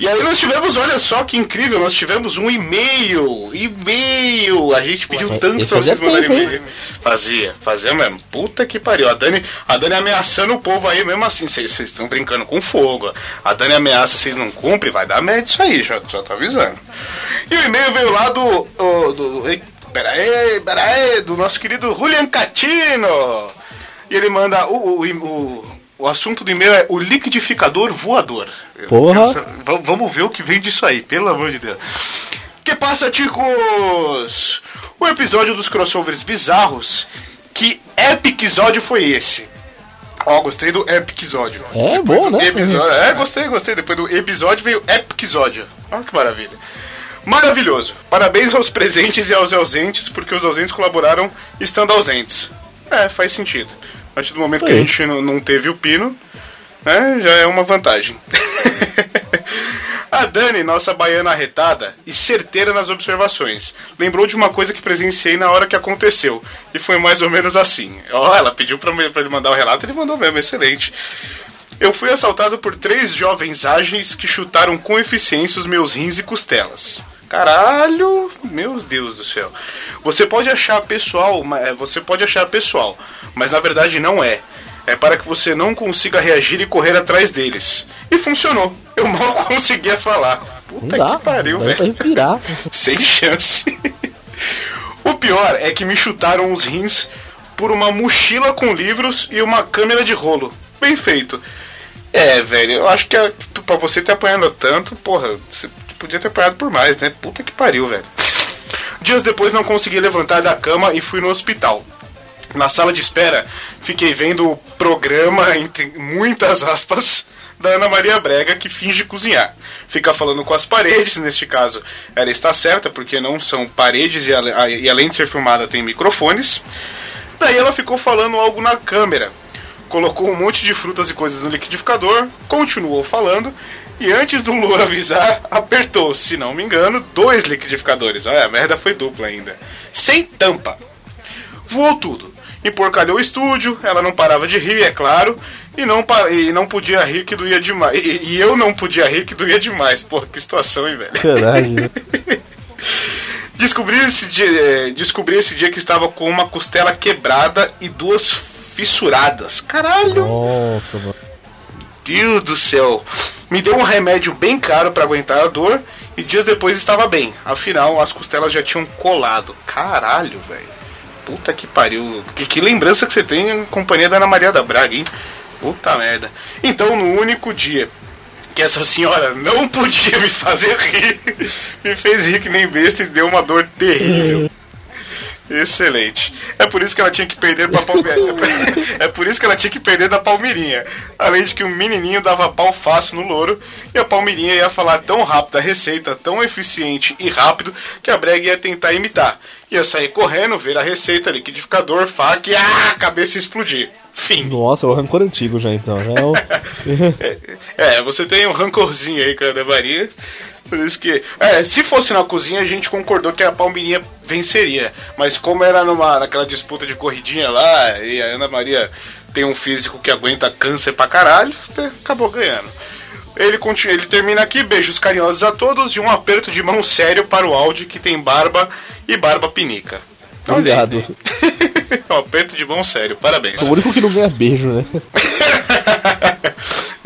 E aí nós tivemos, olha só que incrível, nós tivemos um e-mail. E-mail! A gente pediu Ué, tanto pra fazia vocês mandarem e-mail. Fazia, fazia mesmo. Puta que pariu. A Dani, a Dani ameaçando o povo aí mesmo assim. Vocês estão brincando com fogo. A Dani ameaça, vocês não cumprem, vai dar merda isso aí, já, já tô avisando. E o e-mail veio lá do. do ei, pera aí, pera aí, do nosso querido Julian Catino. E ele manda. O, o, o, o assunto do e-mail é o liquidificador voador. Porra. quero Vamos ver o que vem disso aí, pelo amor de Deus. Que passa, ticos? O episódio dos crossovers bizarros. Que episódio foi esse? Ó, gostei do episódio. É, Depois bom, né? Episódio, é, gostei, gostei. Depois do episódio veio episódio. Olha que maravilha. Maravilhoso. Parabéns aos presentes e aos ausentes, porque os ausentes colaboraram estando ausentes. É, faz sentido. A partir do momento que a gente não, não teve o pino, né, já é uma vantagem. A Dani, nossa baiana arretada e certeira nas observações, lembrou de uma coisa que presenciei na hora que aconteceu. E foi mais ou menos assim. Ó, ela pediu pra, ele mandar o relato, ele mandou mesmo, excelente. Eu fui assaltado por três jovens ágeis que chutaram com eficiência os meus rins e costelas. Caralho, meu Deus do céu. Você pode achar pessoal, é, você pode achar pessoal, mas na verdade não é. É para que você não consiga reagir e correr atrás deles. E funcionou. Eu mal conseguia falar. Puta dá, que pariu, velho. respirar. Sem chance. o pior é que me chutaram os rins por uma mochila com livros e uma câmera de rolo. Bem feito. É, velho, eu acho que é, pra você ter apanhado tanto, porra, você podia ter apanhado por mais, né? Puta que pariu, velho. Dias depois não consegui levantar da cama e fui no hospital. Na sala de espera, fiquei vendo o programa, entre muitas aspas, da Ana Maria Brega, que finge cozinhar. Fica falando com as paredes, neste caso, ela está certa, porque não são paredes e, e além de ser filmada tem microfones. Daí ela ficou falando algo na câmera. Colocou um monte de frutas e coisas no liquidificador, continuou falando, e antes do Lula avisar, apertou, se não me engano, dois liquidificadores. Olha, a merda foi dupla ainda. Sem tampa. Voou tudo. Emporcalhou o estúdio, ela não parava de rir, é claro, e não, e não podia rir que doía demais. E, e eu não podia rir que doía demais. Porra, que situação, hein, velho? Caralho. Descobri esse dia, eh, descobri esse dia que estava com uma costela quebrada e duas fissuradas. Caralho! Nossa, mano. Deus do céu. Me deu um remédio bem caro pra aguentar a dor e dias depois estava bem. Afinal, as costelas já tinham colado. Caralho, velho. Puta que pariu. Que, lembrança que você tem em companhia da Ana Maria da Braga, hein? Puta merda. Então, no único dia que essa senhora não podia me fazer rir, me fez rir que nem besta e deu uma dor terrível. Excelente. É por isso que ela tinha que perder pra Palmeirinha. É por isso que ela tinha que perder da Palmeirinha. Além de que o menininho dava pau fácil no louro e a Palmeirinha ia falar tão rápido a receita, tão eficiente e rápido que a Brega ia tentar imitar. Ia sair correndo, ver a receita, liquidificador, faca e ah, a cabeça explodir. Fim. Nossa, é o rancor antigo já então. Já é. É, você tem um rancorzinho aí com a Maria. Por isso que. É, se fosse na cozinha, a gente concordou que a Palmeirinha venceria. Mas como era numa, naquela disputa de corridinha lá, e a Ana Maria tem um físico que aguenta câncer pra caralho, te- acabou ganhando. Ele, continua, ele termina aqui, beijos carinhosos a todos e um aperto de mão sério para o Audi que tem barba e barba pinica. Obrigado. um aperto de mão sério, parabéns. Sou o único que não ganha beijo, né?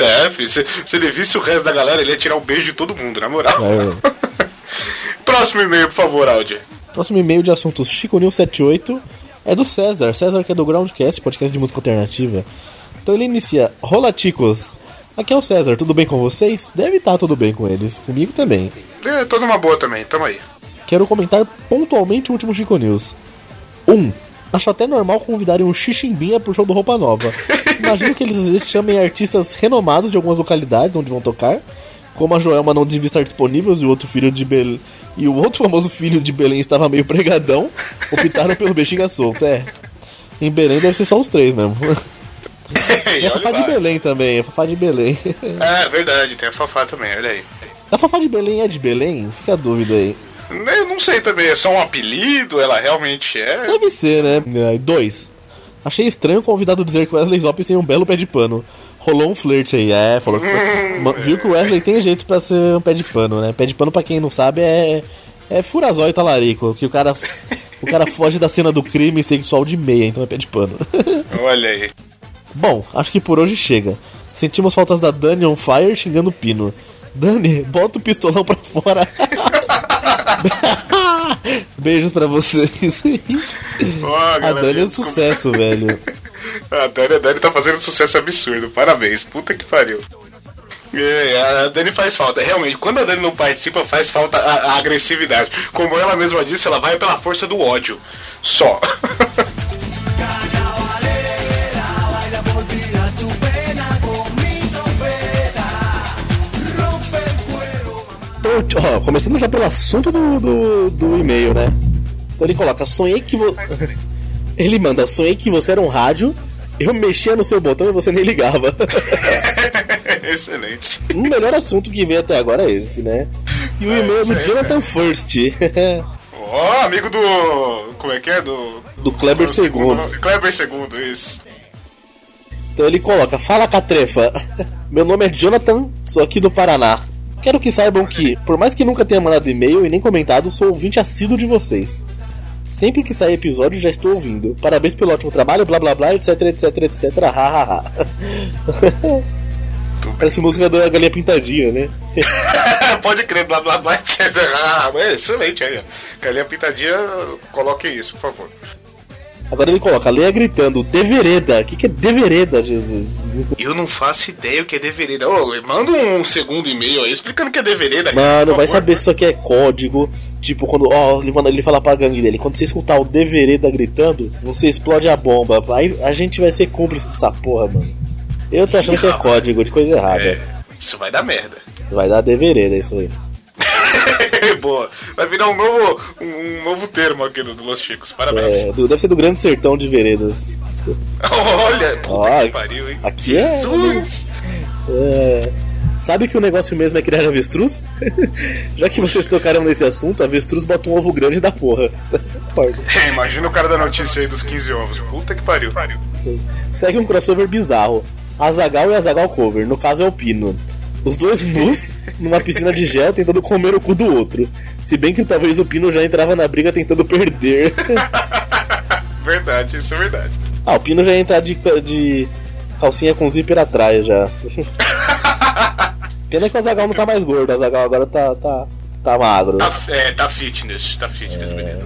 É, filho, se, se ele visse o resto da galera, ele ia tirar o beijo de todo mundo, na moral. É. Próximo e-mail, por favor, Audi. Próximo e-mail de assuntos Chico News 78 é do César. César que é do Groundcast, podcast de música alternativa. Então ele inicia: Rola Ticos. Aqui é o César, tudo bem com vocês? Deve estar tudo bem com eles. Comigo também. É, tô numa boa também, tamo aí. Quero comentar pontualmente o último Chico News. 1. Um, acho até normal convidarem um Xiximbinha pro show do Roupa Nova. Imagino que eles às vezes chamem artistas renomados de algumas localidades onde vão tocar. Como a Joelma não devia estar disponível e o outro filho de Belém. E o outro famoso filho de Belém estava meio pregadão, optaram pelo bexiga solta. É. Em Belém deve ser só os três mesmo. E a Fafá de. Belém também, a Fafá de Belém. É, verdade, tem a Fafá também, olha aí. A Fafá de Belém é de Belém? Fica a dúvida aí. Eu não sei também, é só um apelido? Ela realmente é? Deve ser, né? É, Dois. Achei estranho o convidado dizer que o Wesley Zop tem um belo pé de pano. Rolou um flerte aí, é, falou que. Viu que o Wesley tem jeito pra ser um pé de pano, né? Pé de pano, pra quem não sabe, é. É furazói e talarico. Que o cara. O cara foge da cena do crime sexual de meia, então é pé de pano. Olha aí. Bom, acho que por hoje chega. Sentimos faltas da Dani on fire xingando o Pino. Dani, bota o pistolão pra fora. Beijos pra vocês. Ó, A Dani é um sucesso, velho. A Dani, a Dani tá fazendo um sucesso absurdo, parabéns, puta que pariu. É, a Dani faz falta, realmente, quando a Dani não participa, faz falta a, a agressividade. Como ela mesma disse, ela vai pela força do ódio. Só. Então, ó, começando já pelo assunto do, do, do e-mail, né? Então ele coloca, sonhei que você. Ele manda, sonhei que você era um rádio, eu mexia no seu botão e você nem ligava. Excelente. o melhor assunto que veio até agora é esse, né? E o e-mail é do Jonathan First, Ó, amigo do. Como é que é? Do. do Kleber II. Kleber segundo, isso. Então ele coloca: Fala Catrefa, meu nome é Jonathan, sou aqui do Paraná. Quero que saibam que, por mais que nunca tenha mandado e-mail e nem comentado, sou ouvinte assíduo de vocês. Sempre que sair episódio já estou ouvindo. Parabéns pelo ótimo trabalho, blá blá blá, etc, etc, etc, ha ha ha. Parece música da Galinha Pintadinha, né? Pode crer, blá blá blá, etc. Ah, é excelente aí. Galinha pintadinha, coloque isso, por favor. Agora ele coloca, leia gritando, devereda. O que, que é devereda, Jesus? Eu não faço ideia o que é devereda. Ô, manda um segundo e-mail aí explicando o que é devereda. Mano, vai favor. saber se isso aqui é código. Tipo, quando. Ó, ele manda ele falar pra gangue dele. Quando você escutar o Devereda gritando, você explode a bomba. Aí a gente vai ser cúmplice dessa porra, mano. Eu tô achando que é código de coisa errada. É, isso vai dar merda. Vai dar Devereda isso aí. Boa. Vai virar um novo, um, um novo termo aqui do, do Los Chicos. Parabéns. É, do- deve ser do Grande Sertão de Veredas. Olha, puta que pariu, hein? aqui é- Jesus! É, Sabe que o negócio mesmo é criar avestruz? Já que vocês tocaram nesse assunto, avestruz bota um ovo grande da porra. É, imagina o cara da notícia aí dos 15 ovos. Puta que pariu. Segue um crossover bizarro. Azagal e Azagal cover, no caso é o Pino. Os dois nus numa piscina de gel tentando comer o cu do outro. Se bem que talvez o Pino já entrava na briga tentando perder. Verdade, isso é verdade. Ah, o Pino já ia entrar de, de calcinha com zíper atrás já. Pena que o Azagal não tá mais gordo, o Azagal agora tá, tá, tá magro. Tá, é, tá fitness, tá fitness, É. menino.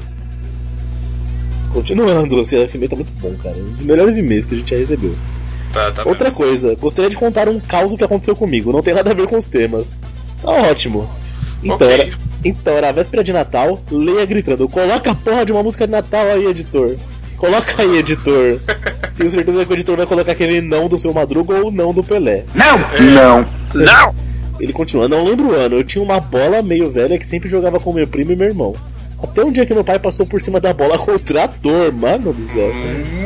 Continuando, esse esse e-mail tá muito bom, cara. Um dos melhores e-mails que a gente já recebeu. Tá, tá Outra coisa, gostaria de contar um caos que aconteceu comigo. Não tem nada a ver com os temas. Tá ótimo. Então, Ok. era, então era a véspera de Natal, leia gritando: Coloca a porra de uma música de Natal aí, editor. Coloca aí, editor. Tenho certeza que o editor vai colocar aquele não do seu Madruga ou não do Pelé. Não! Não! Não! Ele continua, não lembro o ano. Eu tinha uma bola meio velha que sempre jogava com meu primo e meu irmão. Até um dia que meu pai passou por cima da bola com o trator, mano do céu.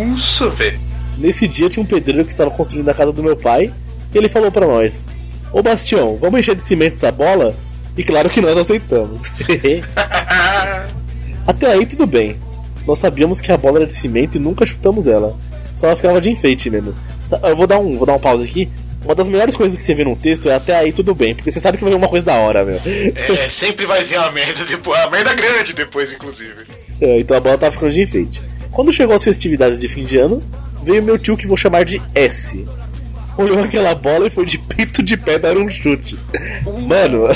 Nossa, velho. Nesse dia tinha um pedreiro que estava construindo a casa do meu pai e ele falou pra nós: Ô Bastião, vamos encher de cimento essa bola? E claro que nós aceitamos. Até aí tudo bem. Nós sabíamos que a bola era de cimento e nunca chutamos ela. Só ela ficava de enfeite mesmo. Eu vou dar um, vou dar um pause aqui. Uma das melhores coisas que você vê num texto é até aí tudo bem, porque você sabe que vai vir uma coisa da hora, meu. É, sempre vai vir a merda depois. A merda grande depois, inclusive. É, então a bola tava ficando de enfeite. Quando chegou as festividades de fim de ano, veio meu tio que vou chamar de S. Olhou aquela bola e foi de peito de pé dar um chute. Mano,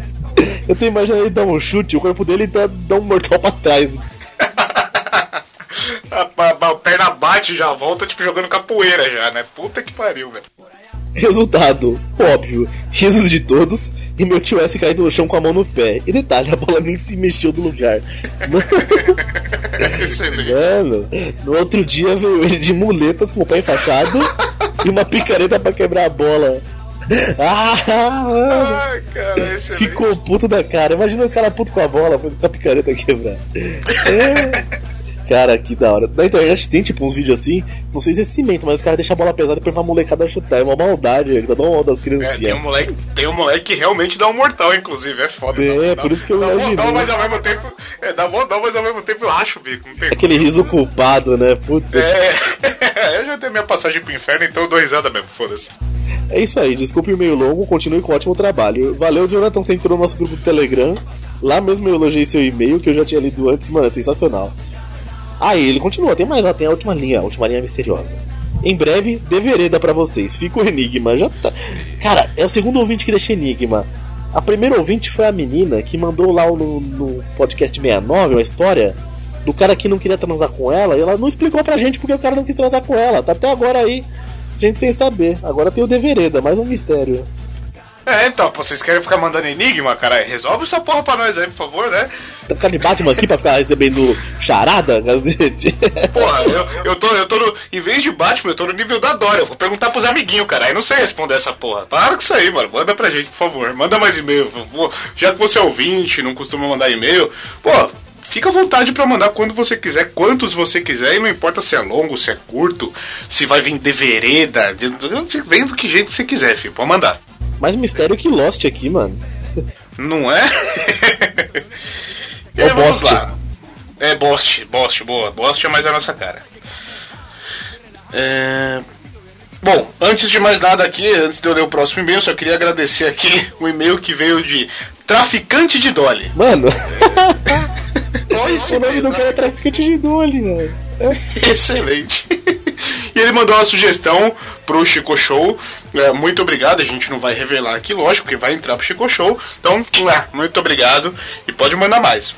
eu tô imaginando ele dar um chute, o corpo dele tá, dá um mortal pra trás. A, a- a perna bate já volta, tipo, jogando capoeira já, né? Puta que pariu, velho. Resultado, óbvio, risos de todos e meu tio S caído no chão com a mão no pé. E detalhe, a bola nem se mexeu do lugar. Excelente. Mano, no outro dia veio ele de muletas com o pé enfaixado e uma picareta pra quebrar a bola. Ah, mano. Ai, cara, excelente. Ficou puto da cara. Imagina o cara puto com a bola, foi com a picareta quebrar. É. Cara, que da hora. Na internet tem tipo uns vídeos assim, não sei se é cimento, mas os caras deixam a bola pesada e põe uma molecada chutar. É uma maldade, tá dando uma das É, crianças. tem um moleque, tem um moleque que realmente dá um mortal, inclusive, é foda. É, Dá- por isso que eu dá imaginei. Dá mas ao mesmo tempo. É, dá dá, mas ao mesmo tempo eu acho, bico. Não tem Aquele riso culpado, né? Putz. É, eu já tenho minha passagem pro inferno, então eu dou risada mesmo, foda-se. É isso aí, desculpe o meio longo, continue com ótimo trabalho. Valeu, Jonathan, você entrou no nosso grupo do Telegram. Lá mesmo eu elogiei seu e-mail, que eu já tinha lido antes, mano, é sensacional. Aí, ele continua, tem mais, ó, tem a última linha, a última linha misteriosa. Em breve, devereda pra vocês. Fica o enigma, já tá. Cara, é o segundo ouvinte que deixa enigma. A primeira ouvinte foi a menina que mandou lá no, no podcast 69 uma história do cara que não queria transar com ela e ela não explicou pra gente porque o cara não quis transar com ela. Tá até agora aí, gente sem saber. Agora tem o devereda, mais um mistério. É, então, pô, vocês querem ficar mandando enigma, cara? Resolve essa porra pra nós aí, por favor, né? Tá cara de Batman aqui pra ficar recebendo charada? Porra, eu, eu tô, eu tô no. Em vez de Batman, eu tô no nível da Dora. Eu vou perguntar pros amiguinhos, cara. Aí não sei responder essa porra. Para com isso aí, mano. Manda pra gente, por favor. Manda mais e-mail. por favor. Já que você é ouvinte, não costuma mandar e-mail, pô. Fica à vontade pra mandar quando você quiser, quantos você quiser, e não importa se é longo, se é curto, se vai vir de vereda, vem do que jeito você quiser, filho, pode mandar. Mais mistério que Lost aqui, mano. Não é? É aí, vamos Bost. lá. É Bost, Bost, boa. Bost é mais a nossa cara. É... Bom, antes de mais nada aqui, antes de eu ler o próximo e-mail, só queria agradecer aqui o e-mail que veio de Traficante de Dolly. Mano, Olha esse o nome do cara é traficante de Dolly, velho. Excelente. E ele mandou uma sugestão pro Chico Show. É, muito obrigado, a gente não vai revelar aqui, lógico, que vai entrar pro Chico Show. Então, muito obrigado. E pode mandar mais.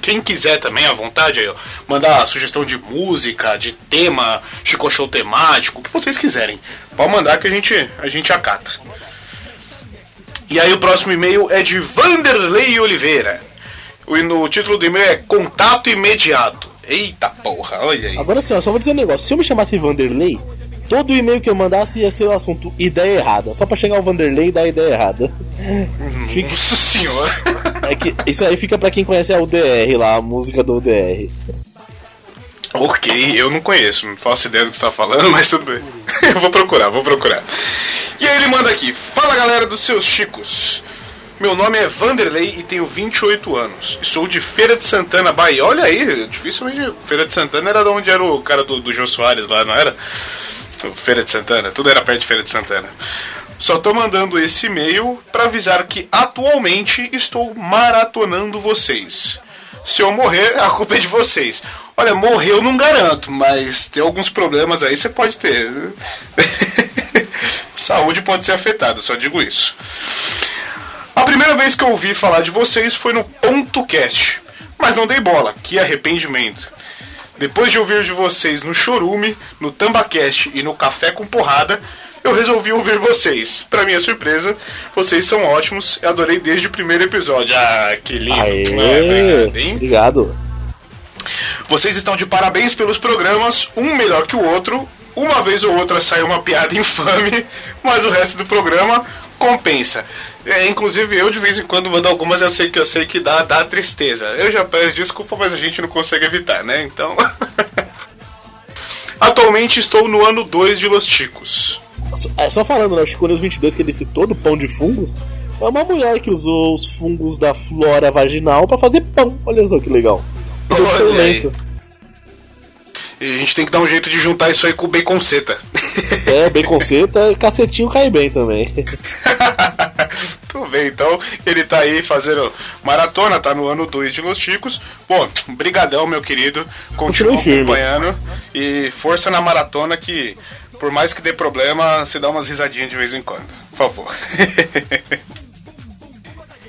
Quem quiser também, à vontade, aí, ó, mandar sugestão de música, de tema, Chico Show temático, o que vocês quiserem. Pode mandar que a gente, a gente acata. E aí o próximo e-mail é de Vanderlei Oliveira. O, no título do e-mail é Contato Imediato. Eita porra, olha aí. Agora sim, ó, só vou dizer um negócio. Se eu me chamasse Vanderlei, todo e-mail que eu mandasse ia ser o assunto ideia errada. Só pra chegar o Vanderlei e dar ideia errada. Fica- Nossa senhora. é que isso aí fica pra quem conhece a UDR lá, a música do UDR. ok, eu não conheço, não faço ideia do que você tá falando, mas tudo bem. eu vou procurar, vou procurar. E aí ele manda aqui: Fala galera dos seus chicos. Meu nome é Vanderlei e tenho 28 anos. Sou de Feira de Santana, Bahia. Olha aí, dificilmente Feira de Santana era de onde era o cara do, do Soares lá, não era? Feira de Santana, tudo era perto de Feira de Santana. Só tô mandando esse e-mail para avisar que atualmente estou maratonando vocês. Se eu morrer, a culpa é de vocês. Olha, morrer eu não garanto, mas tem alguns problemas aí você pode ter. Saúde pode ser afetada, só digo isso. A primeira vez que eu ouvi falar de vocês foi no Ponto Cast, mas não dei bola, que arrependimento. Depois de ouvir de vocês no Chorume, no Tambacast e no Café com Porrada, eu resolvi ouvir vocês. Pra minha surpresa, vocês são ótimos e adorei desde o primeiro episódio. Ah, que lindo. Aê, É, obrigado, hein? obrigado. Vocês estão de parabéns pelos programas, um melhor que o outro. Uma vez ou outra sai uma piada infame, mas o resto do programa compensa. É, inclusive eu de vez em quando mando algumas, eu sei que eu sei que dá, dá tristeza. Eu já peço desculpa, mas a gente não consegue evitar, né? Então. Atualmente estou no ano 2 de Los Chicos. É, só falando? O Chico News 22 que ele citou do pão de fungos. É uma mulher que usou os fungos da flora vaginal pra fazer pão. Olha só que legal. Olha aí. E a gente tem que dar um jeito de juntar isso aí com o baconceta. É, bem conceta e cacetinho cai bem também. Tudo bem, então ele tá aí fazendo maratona, tá no ano 2 de Los Chicos. Pô, brigadão, meu querido. Continua acompanhando e força na maratona que por mais que dê problema, você dá umas risadinhas de vez em quando. Por favor.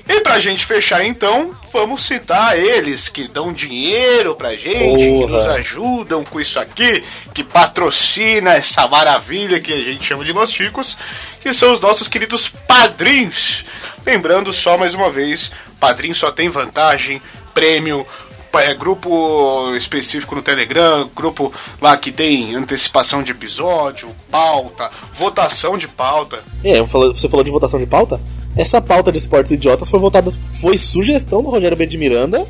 E pra gente fechar então, vamos citar eles que dão dinheiro pra gente, que Porra. nos ajudam com isso aqui, que patrocina essa maravilha que a gente chama de Los Chicos, que são os nossos queridos padrinhos. Lembrando só mais uma vez, padrinho só tem vantagem, prêmio, é, grupo específico no Telegram, grupo lá que tem antecipação de episódio, pauta, votação de pauta. É, você falou de votação de pauta? Essa pauta de esportes idiotas foi votada, foi sugestão do Rogério B. de Miranda,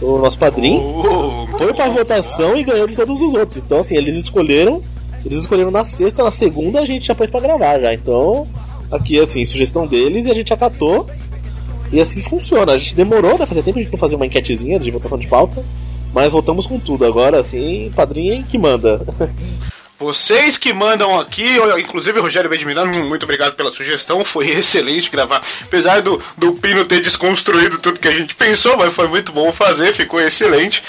o nosso padrinho. Oh, Foi pra votação e ganhou de todos os outros. Então, assim, eles escolheram. Eles escolheram na sexta, na segunda a gente já pôs pra gravar já. Então, aqui, assim, sugestão deles e a gente acatou. E assim que funciona. A gente demorou, né? Fazia tempo a gente não fazia uma enquetezinha de votação de pauta. Mas voltamos com tudo. Agora, assim, padrinho é que manda. Vocês que mandam aqui, inclusive o Rogério Bedmirano, muito obrigado pela sugestão, foi excelente gravar. Apesar do, do Pino ter desconstruído tudo que a gente pensou, mas foi muito bom fazer, ficou excelente.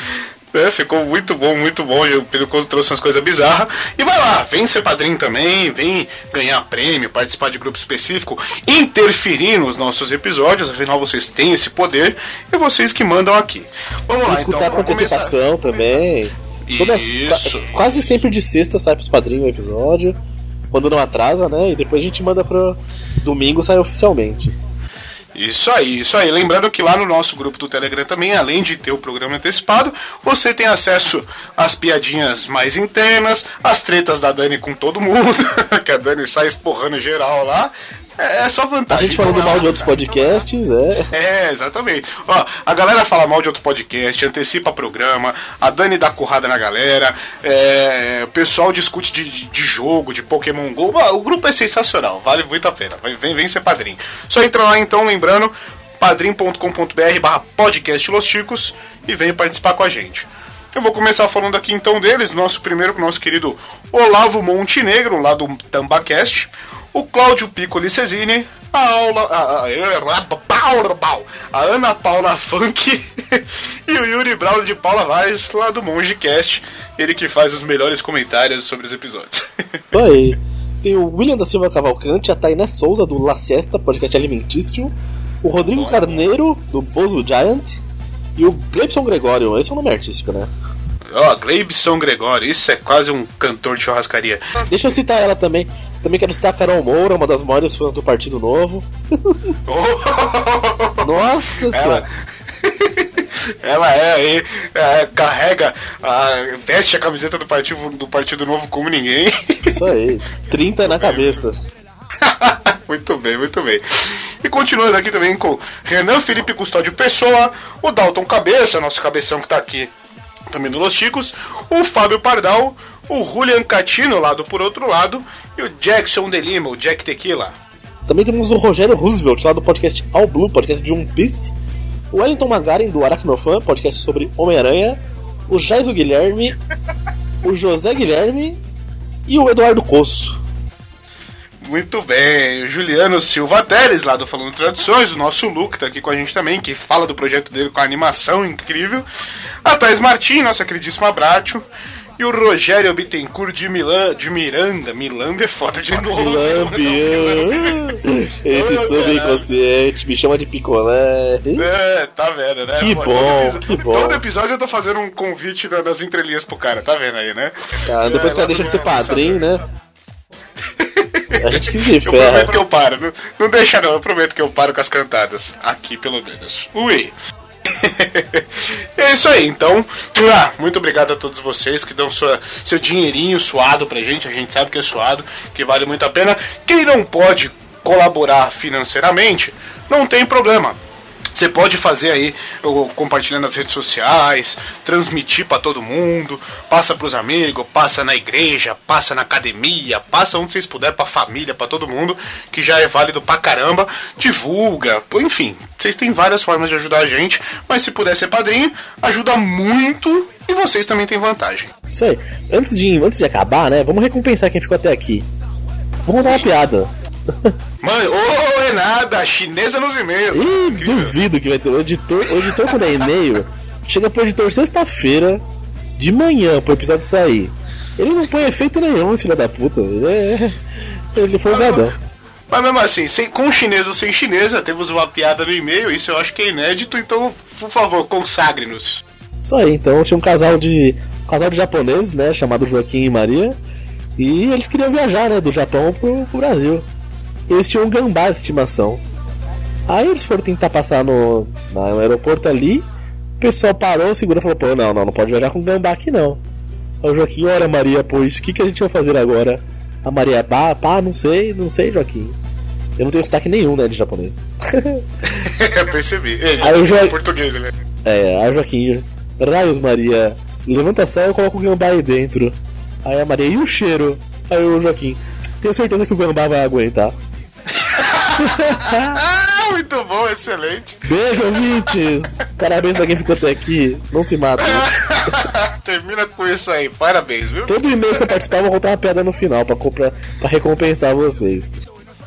É, ficou muito bom, muito bom. O Pino trouxe umas coisas bizarras. E vai lá, vem ser padrinho também, vem ganhar prêmio, participar de grupo específico, interferir nos nossos episódios, afinal vocês têm esse poder, e vocês que mandam aqui. Vamos lá, Escutar então, começar. antecipação também. Toda- Isso. qua- quase sempre de sexta sai pros padrinhos o episódio. Quando não atrasa, né? E depois a gente manda pro domingo sai oficialmente. Isso aí, isso aí. Lembrando que lá no nosso grupo do Telegram também, além de ter o programa antecipado, você tem acesso às piadinhas mais internas, às tretas da Dani com todo mundo, que a Dani sai esporrando geral lá. É, é só A vantagem. gente falando mal de outros podcasts, é. É, exatamente. Ó, a galera fala mal de outro podcast, antecipa programa, a Dani dá currada na galera, é, o pessoal discute de, de- de jogo, de Pokémon GO. O grupo é sensacional, vale muito a pena. Vem, vem, ser padrinho. Só entra lá então, lembrando, padrim.com.br barra podcast Los Chicos e vem participar com a gente. Eu vou começar falando aqui então deles, nosso primeiro com o nosso querido Olavo Montenegro, lá do Tambacast, o Cláudio Piccoli Cesini, a aula. A, a, a Ana Paula Funk e o Yuri Brown de Paula Vaz, lá do Mongecast, ele que faz os melhores comentários sobre os episódios. Aí. Tem o William da Silva Cavalcante, a Tainá Souza do La Siesta, podcast alimentício, o Rodrigo Carneiro, do Bozo Giant, e o Gleibson Gregório, esse é o nome artístico, né? Ó, Gleibson Gregório, isso é quase um cantor de churrascaria. Deixa eu citar ela também. Também quero citar a Carol Moura, uma das maiores fãs do Partido Novo. Nossa Ela, senhora. ela é aí, é, carrega, a- veste a camiseta do partido, do partido Novo como ninguém. Isso aí. 30 na cabeça. muito bem, muito bem. E continuando aqui também com Renan Felipe Custódio Pessoa, o Dalton Cabeça, nosso cabeção que tá aqui também no Los Chicos, o Fábio Pardal, o Julian Catino, lá do Por Outro Lado, e o Jackson de Lima, o Jack Tequila. Também temos o Rogério Roosevelt, lá do podcast All Blue, podcast de One Piece. O Wellington Magaren, do Aracnofan, podcast sobre Homem-Aranha. O Jaiso Guilherme. o José Guilherme. E o Eduardo Coço. Muito bem, o Juliano Silva Teles, lá do Falando Tradições, o nosso Luke tá aqui com a gente também, que fala do projeto dele com a animação incrível. A Thais Martins, nossa queridíssima Bratio. E o Rogério Bittencourt de Milan, de Miranda. Milambe é foda de novo. Lambe, esse subconsciente me chama de picolé. É, tá vendo, né? Que Todo bom, episódio- que bom. Todo episódio eu tô fazendo um convite na- nas entrelinhas pro cara, tá vendo aí, né? Cara, depois que ela deixa de ser padrinho, né? A gente que se Eu prometo ferra. que eu paro. Não, não deixa não, eu prometo que eu paro com as cantadas. Aqui, pelo menos. Ui. é isso aí, então. ah, muito obrigado a todos vocês que dão sua, seu dinheirinho suado pra gente. A gente sabe que é suado, que vale muito a pena. Quem não pode colaborar financeiramente, não tem problema. Você pode fazer aí, compartilhando nas redes sociais, transmitir pra todo mundo, passa pros amigos, passa na igreja, passa na academia, passa onde vocês puderem, pra família, pra todo mundo, que já é válido pra caramba, divulga, enfim, vocês têm várias formas de ajudar a gente, mas se puder ser padrinho, ajuda muito e vocês também têm vantagem. Isso aí. Antes de, antes de acabar, né? Vamos recompensar quem ficou até aqui. Vamos contar uma piada. Mãe, ô é nada, chinesa nos e-mails. Ih, duvido que vai ter. O editor, o editor quando é e-mail, chega pro editor sexta-feira, de manhã, pro episódio sair. Ele não põe efeito nenhum, esse filho da puta. Ele é. Ele foi folgadão. Mas mesmo assim, sem, com chinês ou sem chinesa, temos uma piada no e-mail, isso eu acho que é inédito, então, por favor, consagre-nos. Isso aí, então tinha um casal de. Um casal de japoneses, né? Chamado Joaquim e Maria. E eles queriam viajar, né? Do Japão pro, pro Brasil. Eles tinham um gambá de estimação. Aí eles foram tentar passar no, no aeroporto ali. O pessoal parou, o segurança falou: pô, não, não, não pode viajar com gambá aqui não. Aí o Joaquim, ora Maria, pois, o que, que a gente vai fazer agora? A Maria, pá, pá, não sei, não sei, Joaquim. Eu não tenho sotaque nenhum, né, de japonês. Eu percebi. Ele, Aí eu já- português, né? É, aí o Joaquim, raios Maria, levanta a saia e coloca o gambá aí dentro. Aí a Maria, e o cheiro? Aí o Joaquim, tenho certeza que o gambá vai aguentar. Ah, muito bom, excelente. Beijo, ouvintes! Parabéns pra quem ficou até aqui. Não se mata. Termina com isso aí, parabéns, viu? Todo e-mail que eu participar, eu vou contar uma piada no final pra, comprar, pra recompensar vocês.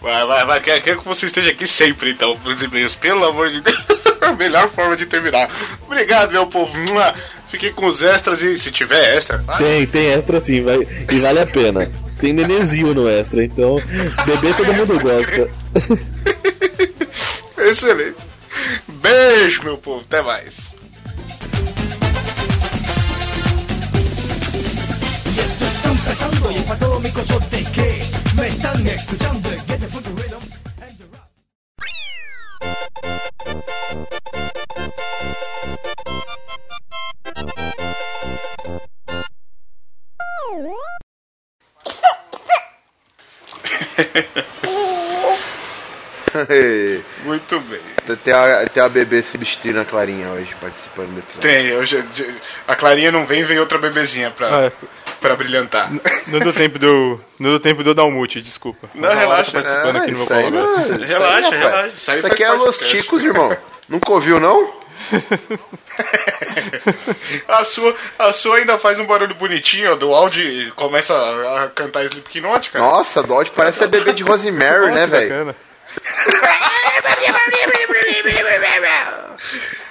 Vai, vai, vai, quero quero que você esteja aqui sempre, então, pros e-mails, pelo amor de Deus. A melhor forma de terminar. Obrigado, meu povo. Fiquei com os extras e se tiver extra, vai. Tem, tem extra sim, vai, e vale a pena. Tem nenezinho no extra, então bebê todo mundo gosta. Excelente. Beijo, meu povo. Até mais esto está empezando y es para todos mis consortes que me están escuchando. Get the fucking rhythm and the rap. Muito bem. tem, a, tem a bebê substituindo a Clarinha hoje, participando do episódio. Tem, já- a Clarinha não vem, vem outra bebezinha pra, É. pra brilhantar. Não deu tempo de eu, não deu tempo de eu dar um mute, desculpa. Não, Mas relaxa. Tá participando Ah, aqui no meu isso aí colo agora. isso aí, Relaxa, relaxa. Isso aí Isso faz aqui é do Los. Ticos, irmão. Nunca ouviu, não? A sua, a sua ainda faz um barulho bonitinho, ó, do áudio e começa a, a cantar Slipknot, cara. Nossa, Dodge parece a bebê de Rosemary, né, velho? Bacana.